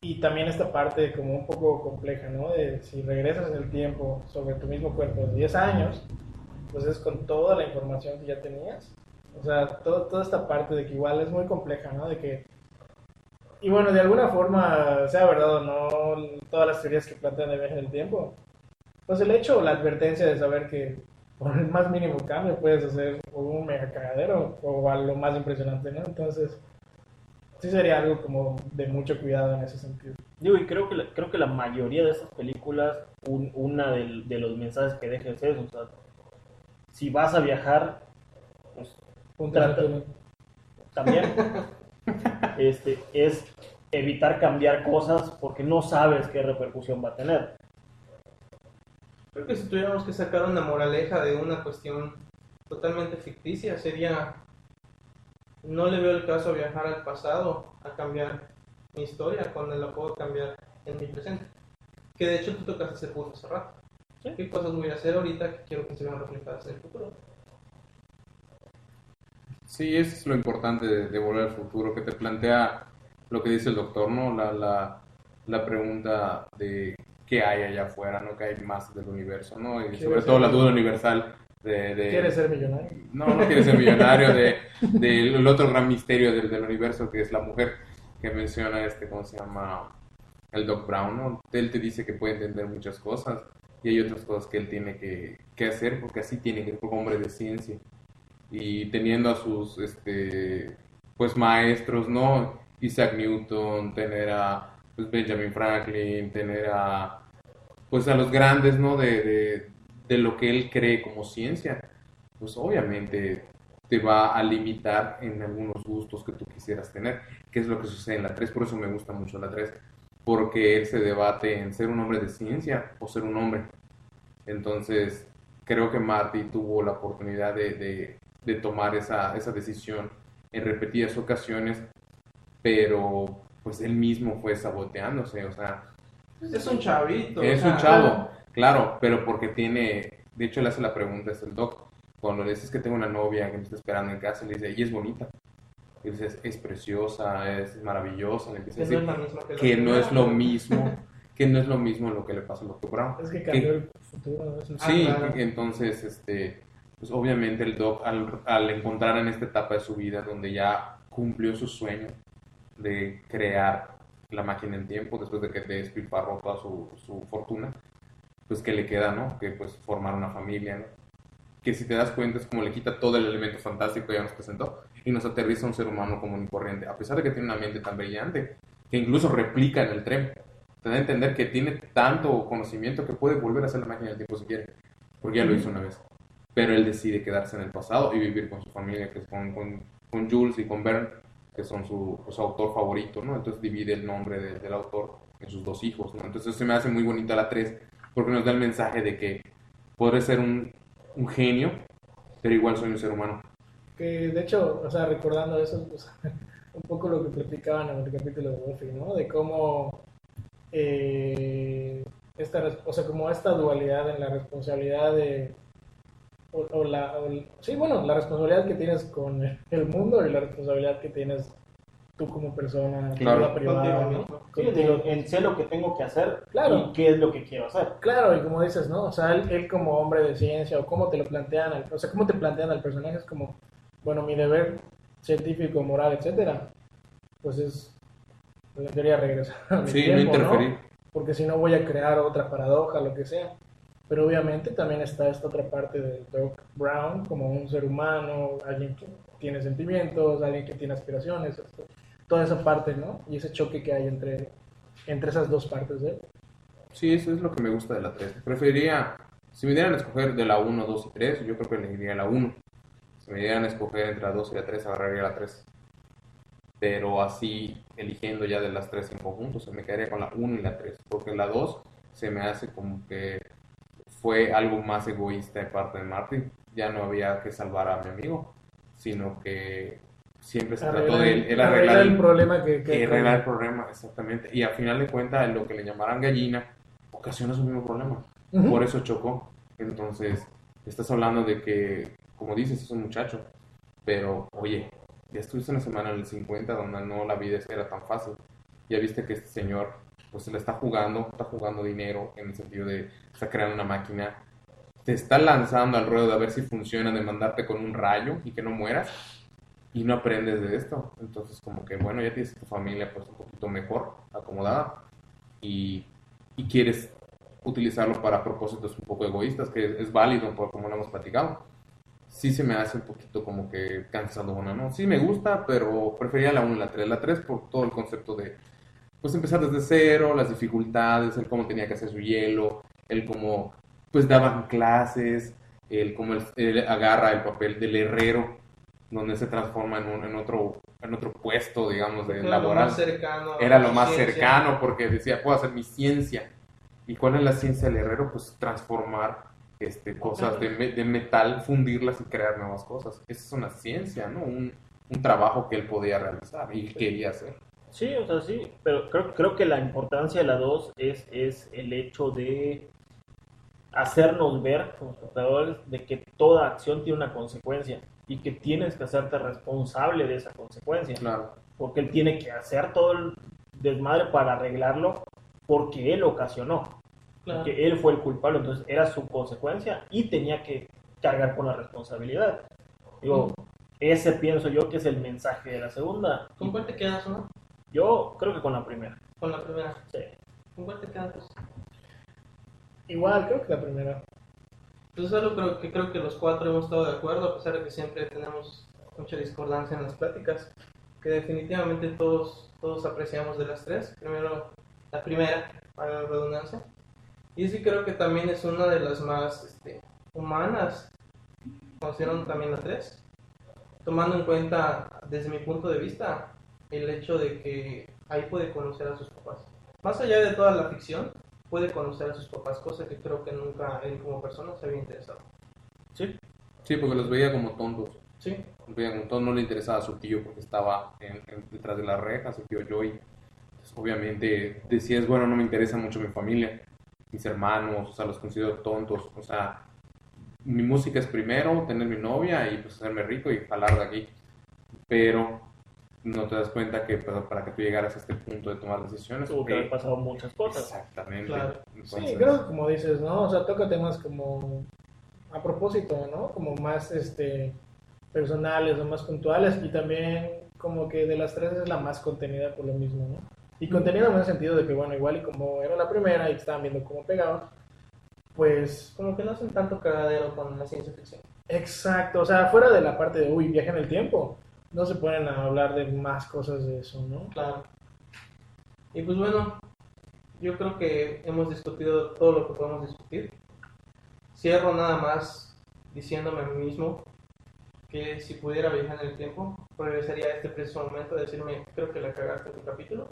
Y también esta parte como un poco compleja, ¿no? De si regresas en el tiempo sobre tu mismo cuerpo de 10 años, pues es con toda la información que ya tenías. O sea, todo, toda esta parte de que igual es muy compleja, ¿no? De que... Y bueno, de alguna forma, sea verdad o no, todas las teorías que plantean de viaje en el tiempo, pues el hecho o la advertencia de saber que por el más mínimo cambio puedes hacer un mega cagadero o a lo más impresionante, ¿no? Entonces, sí sería algo como de mucho cuidado en ese sentido. Digo, y creo que la, creo que la mayoría de esas películas, un- una de, los mensajes que deja es eso, o sea, si vas a viajar, pues Trata- también este, es evitar cambiar cosas porque no sabes qué repercusión va a tener. Creo que si tuviéramos que sacar una moraleja de una cuestión totalmente ficticia, sería, no le veo el caso a viajar al pasado a cambiar mi historia cuando la puedo cambiar en mi presente. Que de hecho tú tocaste ese punto hace rato. Sí. ¿Qué cosas voy a hacer ahorita que quiero que se vean reflejadas en el futuro? Sí, eso es lo importante de, de Volver al Futuro, que te plantea lo que dice el doctor, ¿no? La, la, la pregunta de qué hay allá afuera, ¿no? Que hay más del universo, ¿no? Y ¿Quieres sobre todo la duda universal de... de- ¿Quieres ser millonario? No, no quiere ser millonario, de, del otro gran misterio del, del universo que es la mujer, que menciona este, ¿cómo se llama? El Doc Brown, ¿no? Él te dice que puede entender muchas cosas y hay otras cosas que él tiene que, que hacer porque así tiene que ser como hombre de ciencia y teniendo a sus este pues maestros no Isaac Newton tener a pues, Benjamin Franklin tener a pues a los grandes no de, de, de lo que él cree como ciencia pues obviamente te va a limitar en algunos gustos que tú quisieras tener que es lo que sucede en la 3 por eso me gusta mucho la 3 porque él se debate en ser un hombre de ciencia o ser un hombre. Entonces creo que Marty tuvo la oportunidad de, de, de tomar esa, esa decisión en repetidas ocasiones, pero pues él mismo fue saboteándose, o sea, Es un chavito. es un chavo, claro, pero porque tiene, de hecho le hace la pregunta, es el doc, cuando le dices que tengo una novia que me está esperando en casa, le dice, y es bonita, y le dices, es preciosa, es maravillosa, le empieza a Que no decir que que no es lo mismo, que no es lo mismo lo que le pasa al doctor Brown. Es que cambió el futuro. un- Ah, Sí, claro. entonces, este, pues obviamente el Doc, al, al encontrar en esta etapa de su vida donde ya cumplió su sueño de crear la máquina en tiempo, después de que despilfarró toda su, su fortuna, pues que le queda, ¿no? Que pues formar una familia, ¿no? Que si te das cuenta es como le quita todo el elemento fantástico que ya nos presentó y nos aterriza un ser humano común y corriente, a pesar de que tiene una mente tan brillante, que incluso replica en el tren. te da a entender que tiene tanto conocimiento que puede volver a hacer la máquina del tiempo si quiere, porque ya lo hizo una vez. Pero él decide quedarse en el pasado y vivir con su familia, que es con, con, con Jules y con Bern, que son su, autor favorito, ¿no? Entonces divide el nombre de- del autor en sus dos hijos, ¿no? Entonces se me hace muy bonita la 3, porque nos da el mensaje de que podré ser un, genio, pero igual soy un ser humano. Que de hecho, o sea, recordando eso, un poco lo que platicaban en el capítulo de Buffy, ¿no? De cómo, eh, esta, o sea, como esta dualidad en la responsabilidad de, o, o la, o el- sí, bueno, la responsabilidad que tienes con el mundo y la responsabilidad que tienes tú como persona, Claro. vida privada, Contigo ¿no? Sí, digo, en sé lo que tengo que hacer Claro. y qué es lo que quiero hacer. Claro, y como dices, ¿no? O sea, él, él como hombre de ciencia, o cómo te lo plantean, al- o sea, cómo te plantean al personaje, es como, bueno, mi deber científico, moral, etcétera, pues es, en teoría, regresar a mi Sí, no tiempo, interferir. Porque si no voy a crear otra paradoja, lo que sea. Pero obviamente también está esta otra parte de Doc Brown como un ser humano, alguien que tiene sentimientos, alguien que tiene aspiraciones, esto- toda esa parte, ¿no? Y ese choque que hay entre, entre esas dos partes de. Sí, eso es lo que me gusta de la 3. Preferiría, si me dieran a escoger de la 1, 2 y 3, yo creo que elegiría la 1. Si me dieran a escoger entre la 2 y la 3, agarraría la 3. Pero así, eligiendo ya de las 3 en conjunto, se me quedaría con la 1 y la 3. Porque la 2 se me hace como que fue algo más egoísta de parte de Martin. Ya no había que salvar a mi amigo, sino que siempre se trató de él. Era arreglar arreglar el problema que... arreglar el problema, exactamente. Y al final de cuentas, lo que le llamaran gallina ocasiona su mismo problema. Ujú. Por eso chocó. Entonces, estás hablando de que, como dices, es un muchacho. Pero, oye, ya estuviste una semana en el 50 donde no la vida era tan fácil. Ya viste que este señor, pues se le está jugando, está jugando dinero en el sentido de está creando una máquina. Te está lanzando al ruedo de a ver si funciona, de mandarte con un rayo y que no mueras y no aprendes de esto. Entonces, como que bueno, ya tienes tu familia pues un poquito mejor acomodada y, y quieres utilizarlo para propósitos un poco egoístas, que es, válido, por como lo hemos platicado. Sí se me hace un poquito como que cansado una, ¿no? Sí me gusta, pero prefería la 1 y la 3. La 3 por todo el concepto de, pues empezar desde cero, las dificultades, el cómo tenía que hacer su hielo, el cómo, pues daban clases, el cómo él, agarra el papel del herrero, donde se transforma en, un- en otro en otro puesto, digamos, de Era lo laboral. más cercano. Era lo más ciencia. cercano porque decía, puedo hacer mi ciencia. ¿Y cuál es la ciencia del herrero? Pues transformar este, cosas de, de metal, fundirlas y crear nuevas cosas. Esa es una ciencia, ¿no? Un, un trabajo que él podía realizar y quería hacer. Sí, o sea, sí, pero creo, creo que la importancia de la 2 es, es el hecho de hacernos ver como espectadores de que toda acción tiene una consecuencia y que tienes que hacerte responsable de esa consecuencia. Claro. Porque él tiene que hacer todo el desmadre para arreglarlo porque él ocasionó. Claro. Que él fue el culpable, entonces era su consecuencia y tenía que cargar con la responsabilidad. Digo, ese pienso yo que es el mensaje de la segunda. ¿Con cuál te quedas, no? Yo creo que con la primera. Con la primera. Sí. ¿Con cuál te quedas? Igual, creo que la primera. Pues es algo creo que creo que los cuatro hemos estado de acuerdo, a pesar de que siempre tenemos mucha discordancia en las pláticas, que definitivamente todos, todos apreciamos de las tres. Primero, la primera, para la redundancia. Y sí creo que también es una de las más este, humanas, considerando también la tres. Tomando en cuenta, desde mi punto de vista, el hecho de que ahí puede conocer a sus papás. Más allá de toda la ficción, puede conocer a sus papás, cosa que creo que nunca él como persona se había interesado. Sí. Sí, porque los veía como tontos. Sí, Los veía como tontos, no le interesaba a su tío porque estaba en- en- detrás de las rejas, su tío Joey. Entonces, obviamente decías, bueno, no me interesa mucho mi familia, mis hermanos, o sea, los considero tontos. O sea, mi música es primero, tener mi novia y pues hacerme rico y jalar de aquí. Pero no te das cuenta que pues, para que tú llegaras a este punto de tomar decisiones, Tuvo que eh, haber pasado muchas cosas. Exactamente. Claro. Entonces, Sí, creo que como dices, ¿no? O sea, toca temas como a propósito, ¿no? Como más este personales o más puntuales y también como que de las tres es la más contenida por lo mismo, ¿no? Y contenida en el sentido de que, bueno, igual y como era la primera y estaban viendo cómo pegaba, pues como que no hacen tanto cagadero con la ciencia ficción. exacto, o sea, fuera de la parte de, uy, viaje en el tiempo, no se ponen a hablar de más cosas de eso, ¿no? Claro. Y pues bueno, yo creo que hemos discutido todo lo que podemos discutir. Cierro nada más diciéndome a mí mismo que si pudiera viajar en el tiempo, regresaría a este preciso momento a decirme, creo que la cagaste en tu capítulo.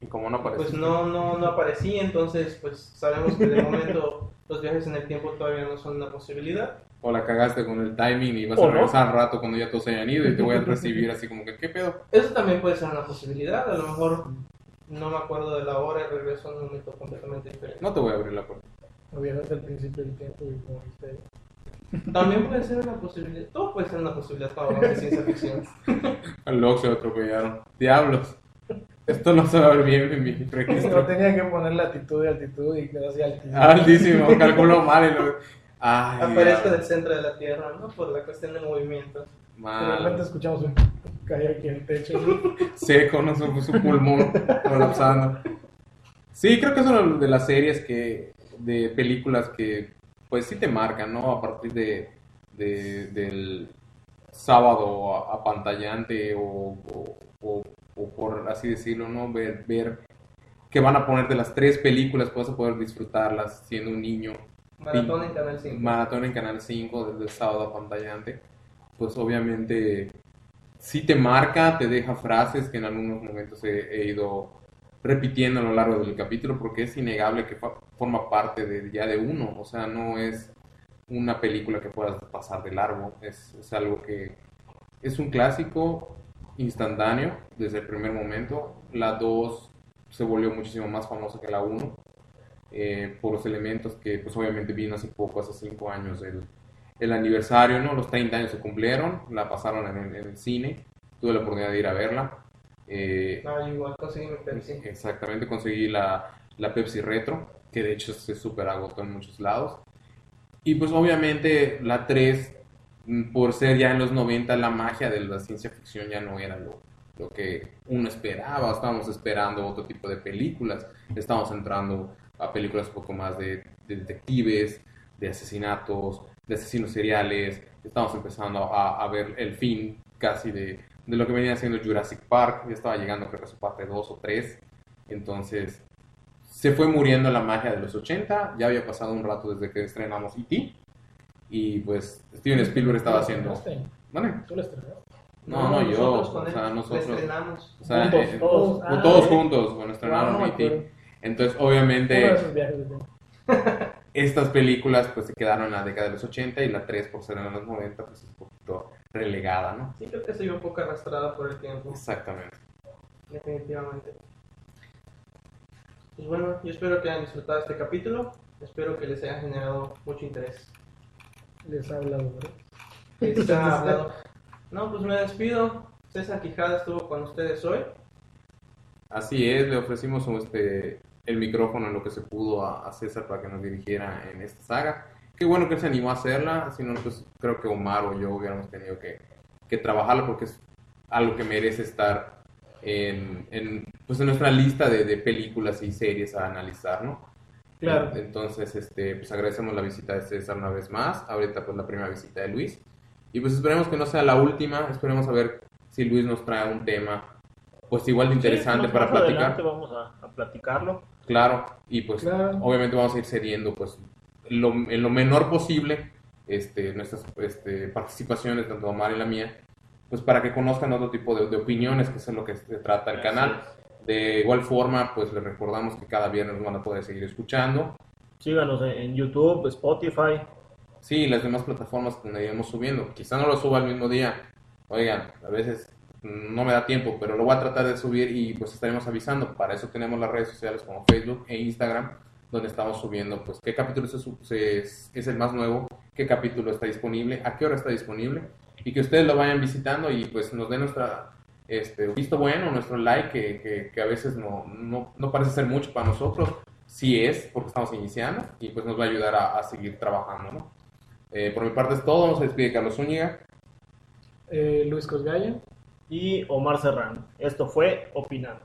Y como no aparece. Pues no, no, no aparecí, entonces pues sabemos que de momento los viajes en el tiempo todavía no son una posibilidad. O la cagaste con el timing y vas O a no. regresar al rato cuando ya todos se hayan ido y te voy a recibir así como que, ¿qué pedo? Eso también puede ser una posibilidad, a lo mejor no me acuerdo de la hora y regreso a un momento completamente diferente. No te voy a abrir la puerta. Al principio del tiempo y como. También puede ser una posibilidad, todo puede ser una posibilidad cuando hablamos de ciencia ficción. Al se lo atropellaron. Diablos. Esto no se va a ver bien en mi No registro. tenía que poner latitud y altitud y quedó así altísimo. Altísimo, calculo mal y lo... Ay, Aparezco del centro de la Tierra, ¿no? Por la cuestión de repente Mal. escuchamos un caer aquí en el techo. Seco, no su, su pulmón colapsando. Sí, creo que es una de las series que, de películas que, pues sí te marcan, ¿no? A partir de, de- del sábado a- apantallante o, o, o- o por así decirlo, ¿no? Ver, ver que van a poner de las tres películas, vas a poder disfrutarlas siendo un niño. Maratón en Canal 5. Maratón en Canal 5 desde el sábado apantallante, pues obviamente sí te marca, te deja frases que en algunos momentos he, he ido repitiendo a lo largo del capítulo porque es innegable que forma parte de, ya de uno, o sea, no es una película que puedas pasar de largo, es, es algo que es un clásico instantáneo desde el primer momento, la 2 se volvió muchísimo más famosa que la 1 eh, por los elementos que pues obviamente vino hace poco, hace 5 años el, el aniversario, ¿no? Los 30 años se cumplieron, la pasaron en el, en el cine, tuve la oportunidad de ir a verla. eh, No, yo igual conseguí mi Pepsi. Exactamente, conseguí la, la Pepsi Retro, que de hecho se super agotó en muchos lados. Y pues obviamente la 3, mm, por ser ya en los 90, la magia de la ciencia ficción ya no era lo, lo que uno esperaba. Estábamos esperando otro tipo de películas. Estábamos entrando a películas un poco más de, de detectives, de asesinatos, de asesinos seriales. Estamos empezando a, ver el fin casi de, de lo que venía haciendo Jurassic Park. Ya estaba llegando creo que su parte 2 o 3. Entonces se fue muriendo la magia de los 80. Ya había pasado un rato desde que estrenamos E.T. Y pues Steven Spielberg estaba haciendo... ¿Vale? Tú lo estrenaste. No, no, yo. nosotros con O sea, nosotros. estrenamos. O sea, Juntos, eh, todos. o Ah, todos eh. juntos, bueno, estrenaron Ah, no me E.T. acuerdo. Entonces, obviamente, esos viajes de tiempo. estas películas pues se quedaron en la década de los 80 y la 3 por ser en los 90 pues es un poquito relegada, ¿no? Sí, creo que se vio un poco arrastrada por el tiempo, Exactamente. definitivamente. Pues bueno, yo espero que hayan disfrutado este capítulo. Espero que les haya generado mucho interés. Les ha hablado, ¿verdad? Les ha hablado. No, pues me despido. César Quijada estuvo con ustedes hoy. Así es, le ofrecimos este, el micrófono en lo que se pudo a, a César para que nos dirigiera en esta saga. Qué bueno que él se animó a hacerla, si no, pues creo que Omar o yo hubiéramos tenido que, que trabajarlo porque es algo que merece estar en, en, pues en nuestra lista de, de películas y series a analizar, ¿no? Claro. Entonces, este, pues agradecemos la visita de César una vez más. Ahorita, pues la primera visita de Luis. Y pues esperemos que no sea la última. Esperemos a ver si Luis nos trae un tema, pues igual de interesante Sí, para platicar. vamos a, a platicarlo. Claro, y pues Claro. obviamente vamos a ir cediendo pues lo, en lo menor posible este, nuestras este, participaciones, tanto Omar y la mía, pues para que conozcan otro tipo de, de opiniones, que es lo que se trata el canal. De igual forma, pues les recordamos que cada viernes nos van a poder seguir escuchando. Síganos en, YouTube, Spotify. Sí, las demás plataformas donde iremos subiendo. Quizá no lo suba el mismo día. Oigan, a veces no me da tiempo, pero lo voy a tratar de subir y pues estaremos avisando. Para eso tenemos las redes sociales como Facebook e Instagram, donde estamos subiendo pues qué capítulo es, es el más nuevo, qué capítulo está disponible, a qué hora está disponible y que ustedes lo vayan visitando y pues nos den nuestra este, visto bueno, nuestro like, que, que- que a veces no, no, no parece ser mucho para nosotros, sí es, porque estamos iniciando y pues nos va a ayudar a, a seguir trabajando, ¿no? Eh, por mi parte es todo, nos despide Carlos Zúñiga. Eh, Luis Cosgaya. Y Omar Serrano. Esto fue Opinando.